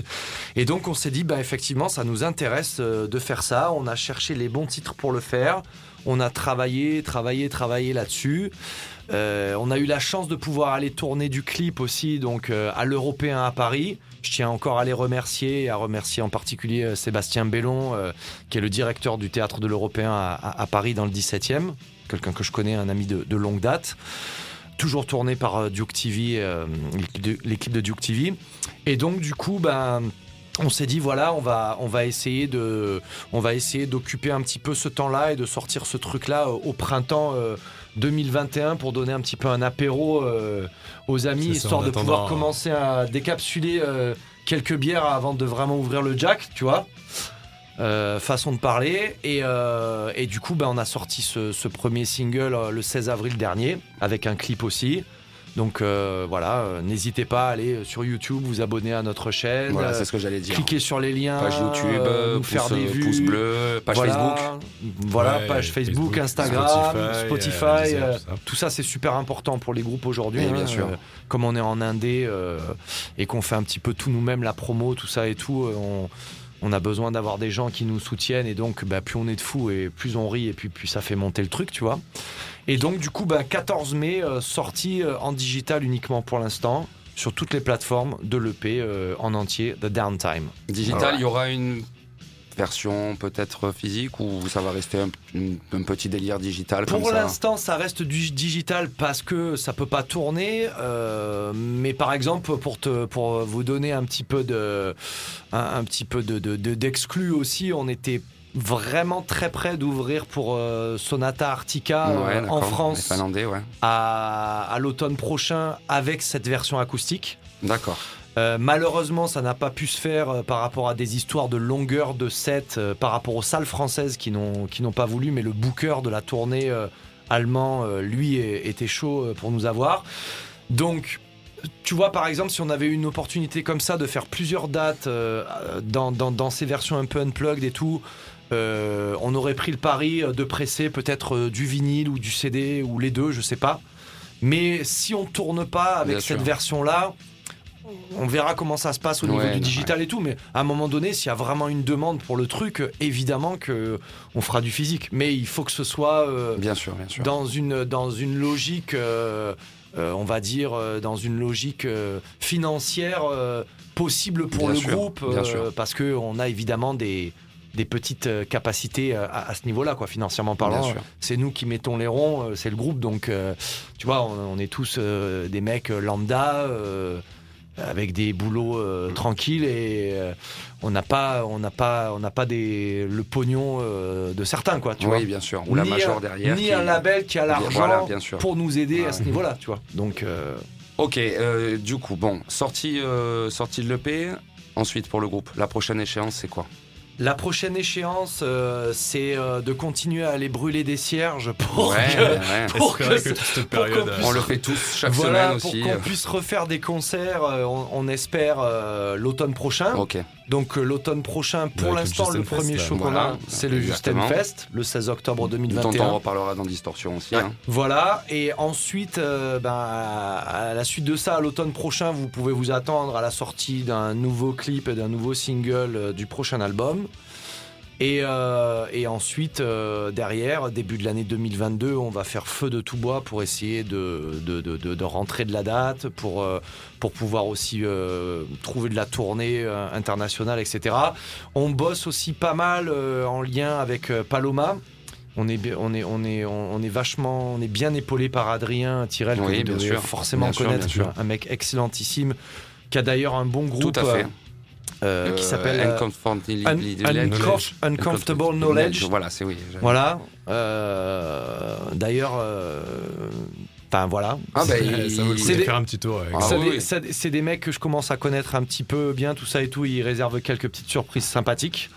Et donc on s'est dit, bah effectivement, ça nous intéresse euh, de faire ça. On a cherché les bons titres pour le faire. On a travaillé, travaillé, travaillé là-dessus. Euh, on a eu la chance de pouvoir aller tourner du clip aussi, donc euh, à l'Européen à Paris. Je tiens encore à les remercier, à remercier en particulier euh, Sébastien Bellon, qui est le directeur du théâtre de l'Européen à, Paris dans le 17e. Quelqu'un que je connais, un ami de, longue date. Toujours tourné par Duke TV, l'équipe de- Duke TV. Et donc, du coup, ben. On s'est dit voilà, on va on va essayer de on va essayer d'occuper un petit peu ce temps-là et de sortir ce truc-là au printemps 2021 pour donner un petit peu un apéro euh, aux amis, ça, histoire de pouvoir attendant- commencer à décapsuler euh, quelques bières avant de vraiment ouvrir le jack, tu vois. Euh, façon de parler. Et, et du coup ben, on a sorti ce, ce premier single le 16 avril dernier avec un clip aussi donc euh, voilà euh, n'hésitez pas à aller sur YouTube vous abonner à notre chaîne Voilà, euh, c'est ce que j'allais dire. cliquer sur les liens Page YouTube, euh, nous pouce, faire des vues pouce bleu, page Voilà. Facebook. voilà Ouais, page Facebook, Facebook, Instagram Spotify, Spotify, euh, Deezer, euh, tout ça. tout ça c'est super important pour les groupes aujourd'hui Oui, bien hein, sûr. euh, comme on est en indé euh, et qu'on fait un petit peu tout nous-mêmes la promo tout ça et tout euh, on on a besoin d'avoir des gens qui nous soutiennent et donc bah, plus on est de fous et plus on rit et puis plus ça fait monter le truc, tu vois. Et donc du coup, bah, 14 mai, euh, sortie euh, en digital uniquement pour l'instant sur toutes les plateformes de l'EP euh, en entier, The Downtime. Digital, il y aura une version peut-être physique ou ça va rester un, petit délire digital Pour l'instant, ça reste du digital parce que ça peut pas tourner. euh, mais par exemple, pour te, pour vous donner un petit peu de, un, un petit peu de, de- de- d'exclus aussi, on était vraiment très près d'ouvrir pour euh, Sonata Arctica euh, Ouais, en d'accord. Les France Finlandais, ouais. à, à l'automne prochain avec cette version acoustique. D'accord. Euh, malheureusement, ça n'a pas pu se faire euh, par rapport à des histoires de longueur de set, euh, par rapport aux salles françaises qui n'ont pas voulu, mais le booker de la tournée allemand, lui, était chaud pour nous avoir. Donc, tu vois, par exemple, si on avait eu une opportunité comme ça de faire plusieurs dates dans, dans, dans ces versions un peu unplugged et tout, on aurait pris le pari de presser peut-être du vinyle ou du CD ou les deux, je sais pas. Mais si on tourne pas avec Bien cette version-là, on verra comment ça se passe au niveau Ouais, du digital et tout. Mais à un moment donné, s'il y a vraiment une demande pour le truc, évidemment que on fera du physique. Mais il faut que ce soit euh, Bien sûr, bien sûr. dans une dans une logique, euh, euh, on va dire, dans une logique financière possible pour Bien le sûr, groupe, bien sûr. parce que on a évidemment des des petites capacités à, à ce niveau-là, quoi, financièrement parlant. C'est nous qui mettons les ronds, c'est le groupe, donc tu vois, on, on est tous des mecs lambda. Avec des boulots euh, tranquilles et euh, on n'a pas on n'a pas on n'a pas des le pognon euh, de certains quoi tu vois oui, bien sûr. Ou la Ni major un- derrière. ni un label qui a l'argent Voilà, bien sûr. pour nous aider à ce niveau-là, tu vois. Donc, euh, Ok, du coup, bon, sortie, sortie de l'EP. Ensuite, pour le groupe, la prochaine échéance, c'est quoi? La prochaine échéance, euh, c'est euh, de continuer à aller brûler des cierges pour Ouais, que, ouais. pour que cette pour qu'on période. puisse- On le fait tous chaque voilà, semaine pour aussi. qu'on puisse refaire des concerts, euh, on, on espère euh, l'automne prochain. Donc euh, l'automne prochain, pour le l'instant, le premier show qu'on Voilà, a, c'est le Justin. Fest, le 16 octobre dont 2021. on reparlera dans Distorsion aussi. hein. Voilà, et ensuite, euh, ben, à à la suite de ça, à l'automne prochain, vous pouvez vous attendre à la sortie d'un nouveau clip et d'un nouveau single euh, du prochain album. Et, euh, et ensuite, euh, derrière, début de l'année 2022, on va faire feu de tout bois pour essayer de, de, de, de- rentrer de la date, pour, euh, pour pouvoir aussi trouver de la tournée internationale, etc. On bosse aussi pas mal en lien avec Paloma. On est, on est, on est, on est vachement, on est bien épaulé par Adrien Tirel, que Oui, vous bien devez sûr. forcément Bien sûr, connaître, bien sûr. un mec excellentissime, qui a d'ailleurs un bon groupe Tout à fait. Euh, qui s'appelle euh, Uncomfortable Un- Knowledge. Uncof- Uncomfortable Knowledge. Voilà, c'est oui. Voilà. Euh, D'ailleurs, euh, enfin voilà. Ah, bah, Ça il- vaut le coup c'est de des- faire un petit tour Ah, oui, oui. c'est des mecs que je commence à connaître un petit peu bien, tout ça et tout. Ils réservent quelques petites surprises sympathiques.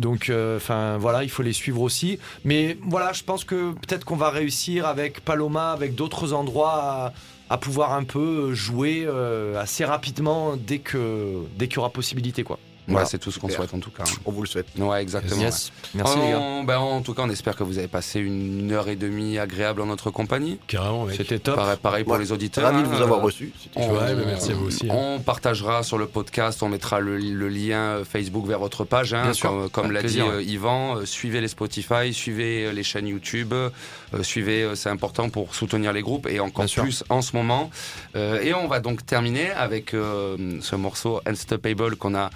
Donc, euh, enfin voilà, il faut les suivre aussi. Mais voilà, je pense que peut-être qu'on va réussir avec Paloma, avec d'autres endroits, à, pouvoir un peu jouer euh, assez rapidement dès que qu'il y aura possibilité, quoi. Ouais, c'est tout ce qu'on souhaite en tout cas. On vous le souhaite. Ouais, exactement. Yes. Merci les gars. En, ben, en tout cas, on espère que vous avez passé une heure et demie agréable en notre compagnie. Carrément, mec. C'était top. Pareil, pareil pour Ouais. les auditeurs. Ravi de hein, vous avoir euh, reçu. On, Ouais, bah, merci à vous aussi, hein. On partagera sur le podcast, on mettra le, le lien euh, Facebook vers votre page. hein, Bien sûr, comme comme l'a plaisir, dit euh, Yvan, euh, suivez les Spotify, suivez euh, les chaînes YouTube, euh, suivez, euh, c'est important pour soutenir les groupes et encore Bien sûr. plus en ce moment. Euh, et on va donc terminer avec euh, ce morceau Unstoppable qu'on a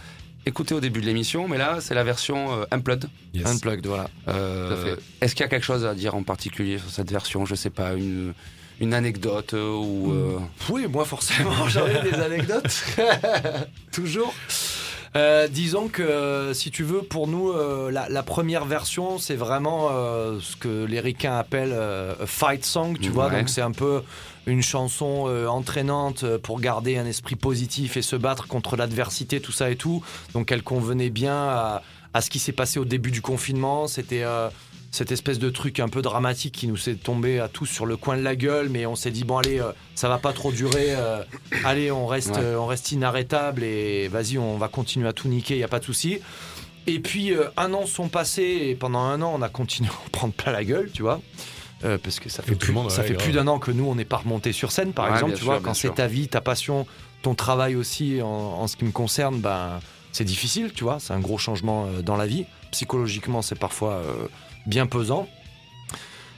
écouté au début de l'émission, mais là c'est la version euh, Unplugged. Yes. Unplugged, voilà. Euh. Est-ce qu'il y a quelque chose à dire en particulier sur cette version Je sais pas, une, une anecdote euh, ou. euh, Oui, moi forcément, j'avais des anecdotes. Toujours. Euh, disons que si tu veux, pour nous, euh, la, la première version, c'est vraiment ce que les ricains appellent a fight song, tu vois. Donc c'est un peu une chanson euh, entraînante euh, pour garder un esprit positif et se battre contre l'adversité, tout ça et tout. Donc elle convenait bien à, à ce qui s'est passé au début du confinement. C'était euh, cette espèce de truc un peu dramatique qui nous s'est tombé à tous sur le coin de la gueule, mais on s'est dit bon allez, euh, ça va pas trop durer. allez, on reste, Ouais. on reste inarrêtable et vas-y, on va continuer à tout niquer, y a pas de souci. Et puis un an sont passés et pendant un an on a continué à en prendre plein la gueule, tu vois. Euh, parce que ça fait, plus, monde, ça ouais, fait plus d'un an que nous on n'est pas remonté sur scène, par Ouais, exemple, tu sûr, vois. Quand c'est ta vie, ta passion, ton travail aussi, en, en ce qui me concerne, ben c'est difficile, tu vois. C'est un gros changement euh, dans la vie. Psychologiquement, c'est parfois euh, bien pesant.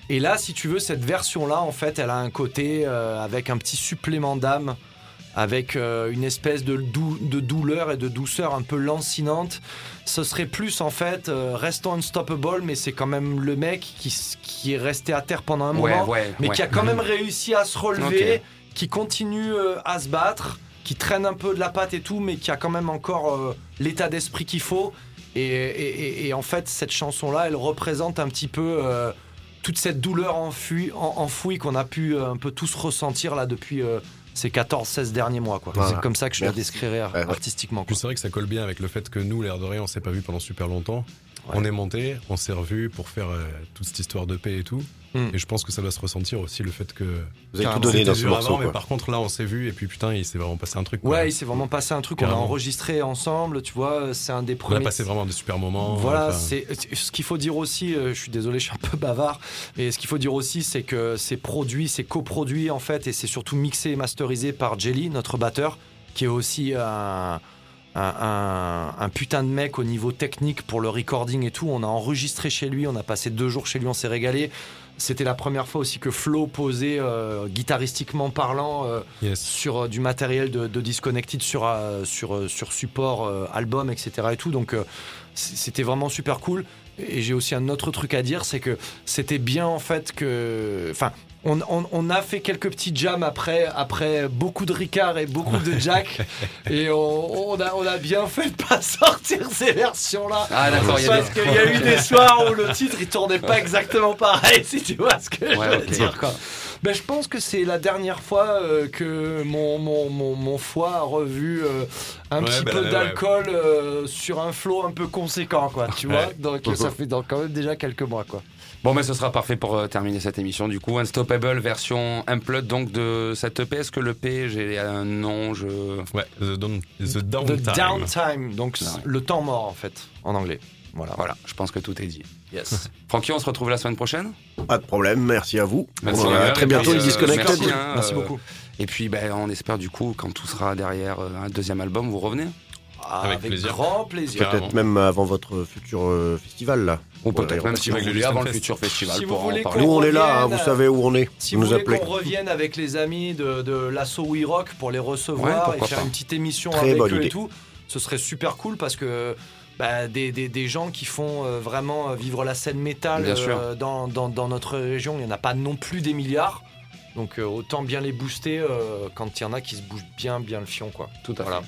Et là, si tu veux, cette version-là, en fait, elle a un côté euh, avec un petit supplément d'âme, avec euh, une espèce de, dou- de douleur et de douceur un peu lancinante. Ce serait plus, en fait, euh, restons unstoppable, mais c'est quand même le mec qui, qui est resté à terre pendant un ouais, moment, ouais, mais ouais. qui a quand même réussi à se relever, qui continue euh, à se battre, qui traîne un peu de la patte et tout, mais qui a quand même encore euh, l'état d'esprit qu'il faut. Et, et- et- et en fait, cette chanson-là, elle représente un petit peu toute cette douleur enfouie, en- enfouie qu'on a pu un peu tous ressentir là depuis ces 14-16 derniers mois. quoi. Voilà. C'est comme ça que je la Merci. décrirais Ouais, ouais. artistiquement. Puis quoi. c'est vrai que ça colle bien avec le fait que nous, l'air de rien, on s'est pas vu pendant super longtemps. Ouais. On est monté, on s'est revu pour faire euh, toute cette histoire de paix et tout. Mm. Et je pense que ça doit se ressentir aussi le fait que. Vous avez tout donné dans ce morceau. avant, mais par contre là, on s'est vu et puis putain, il s'est vraiment passé un truc. quoi. Ouais, il s'est vraiment passé un truc. On a enregistré ensemble, tu vois. C'est un des on premiers. a passé vraiment des super moments. Voilà, enfin, c'est ce qu'il faut dire aussi. euh, je suis désolé, je suis un peu bavard, mais ce qu'il faut dire aussi, c'est que c'est produit, c'est coproduit en fait, et c'est surtout mixé et masterisé par Jelly, notre batteur, qui est aussi un, un, un- un putain de mec au niveau technique pour le recording et tout. On a enregistré chez lui, on a passé deux jours chez lui, on s'est régalé. C'était la première fois aussi que Flo posait, euh, guitaristiquement parlant, euh, yes. sur euh, du matériel de, de Disconnected sur, euh, sur, euh, sur support euh, album, etc. et tout. Donc euh, c'était vraiment super cool. Et j'ai aussi un autre truc à dire, c'est que c'était bien en fait que. Enfin. On, on- on a fait quelques petits jams après, après beaucoup de Ricard et beaucoup de Jack. et on, on a, on a bien fait de pas sortir ces versions-là. Ah, d'accord, Parce qu'il y a eu des soirs où le titre il tournait pas exactement pareil, si tu vois ce que je veux dire. Quoi. Ben, je pense que c'est la dernière fois euh, que mon, mon, mon, mon foie a revu euh, un Ouais, petit ben, peu d'alcool euh, sur un flot un peu conséquent, quoi, tu vois. Donc ça fait quand même déjà quelques mois, quoi. Bon, mais ce sera parfait pour euh, terminer cette émission. Du coup, Unstoppable version Unplugged donc de cette EP. Est-ce que l'EP, j'ai un nom je... Ouais, The, Down- the The Downtime. downtime, donc Ouais. le temps mort en fait, en anglais. Voilà. Voilà, je pense que tout est dit. Yes. Francky, on se retrouve la semaine prochaine? Pas de problème, merci à vous. Merci, à très bientôt, Merci, les euh, Disconnected. merci, hein, Merci euh, beaucoup. Et puis, ben, on espère du coup, quand tout sera derrière euh, un deuxième album, vous revenez? Ah, Avec avec plaisir. grand plaisir. Peut-être même avant votre futur euh, festival, là. Ou Ouais, peut-être même si vous voulez avant le futur festival Si vous pour en parler. Nous, on est là, hein, vous savez où on est. Si vous vous nous voulez qu'on revienne avec les amis de, de l'assaut We Rock pour les Ouais, recevoir et faire pas. une petite émission Très avec eux idée. et tout, ce serait super cool parce que bah, des, des, des gens qui font euh, vraiment euh, vivre la scène métal euh, dans, dans, dans notre région, il n'y en a pas non plus des milliards. Donc euh, autant bien les booster euh, quand il y en a qui se bougent bien, bien le fion. Quoi. Tout à Voilà. fait.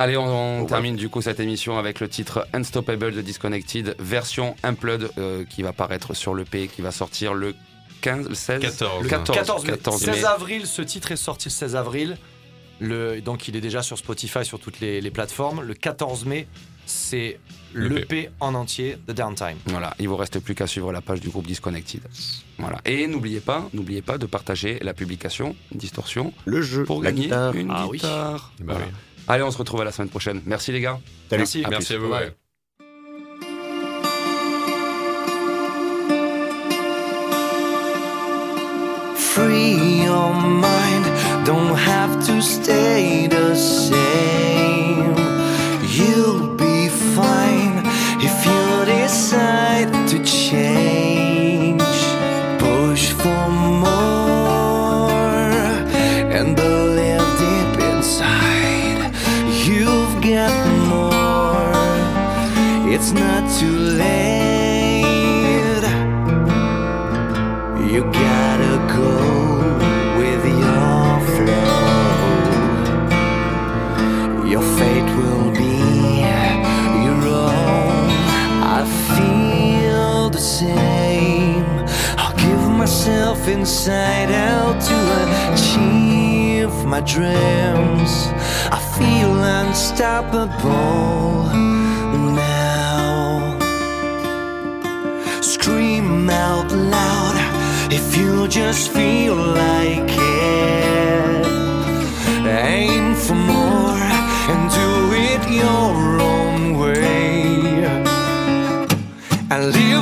Allez, on, termine du coup cette émission avec le titre Unstoppable de Disconnected, version Unplugged, euh, qui va paraître sur l'EP, qui va sortir le 15, le 16 14. Le 14, 14, mai. 14 16 mai. avril, ce titre est sorti le 16 avril. Le, donc il est déjà sur Spotify, sur toutes les, les plateformes. Le 14 mai, c'est l'EP en entier de Downtime. Voilà, il vous reste plus qu'à suivre la page du groupe Disconnected. Voilà. Et n'oubliez pas, n'oubliez pas de partager la publication Distorsion Le jeu, pour la gagner guitare. une Ah oui. guitare. Bah Voilà. oui. Allez, on se retrouve à la semaine prochaine. Merci les gars. Salut. Merci. À Merci plus. à vous. Bye. ouais. Free your mind, don't have to stay the same. You'll be fine if you decide to change. It's not too late. You gotta go with your flow. Your fate will be your own. I feel the same. I'll give myself inside out to achieve my dreams. I feel unstoppable out loud if you just feel like it. Aim for more and do it your own way. I live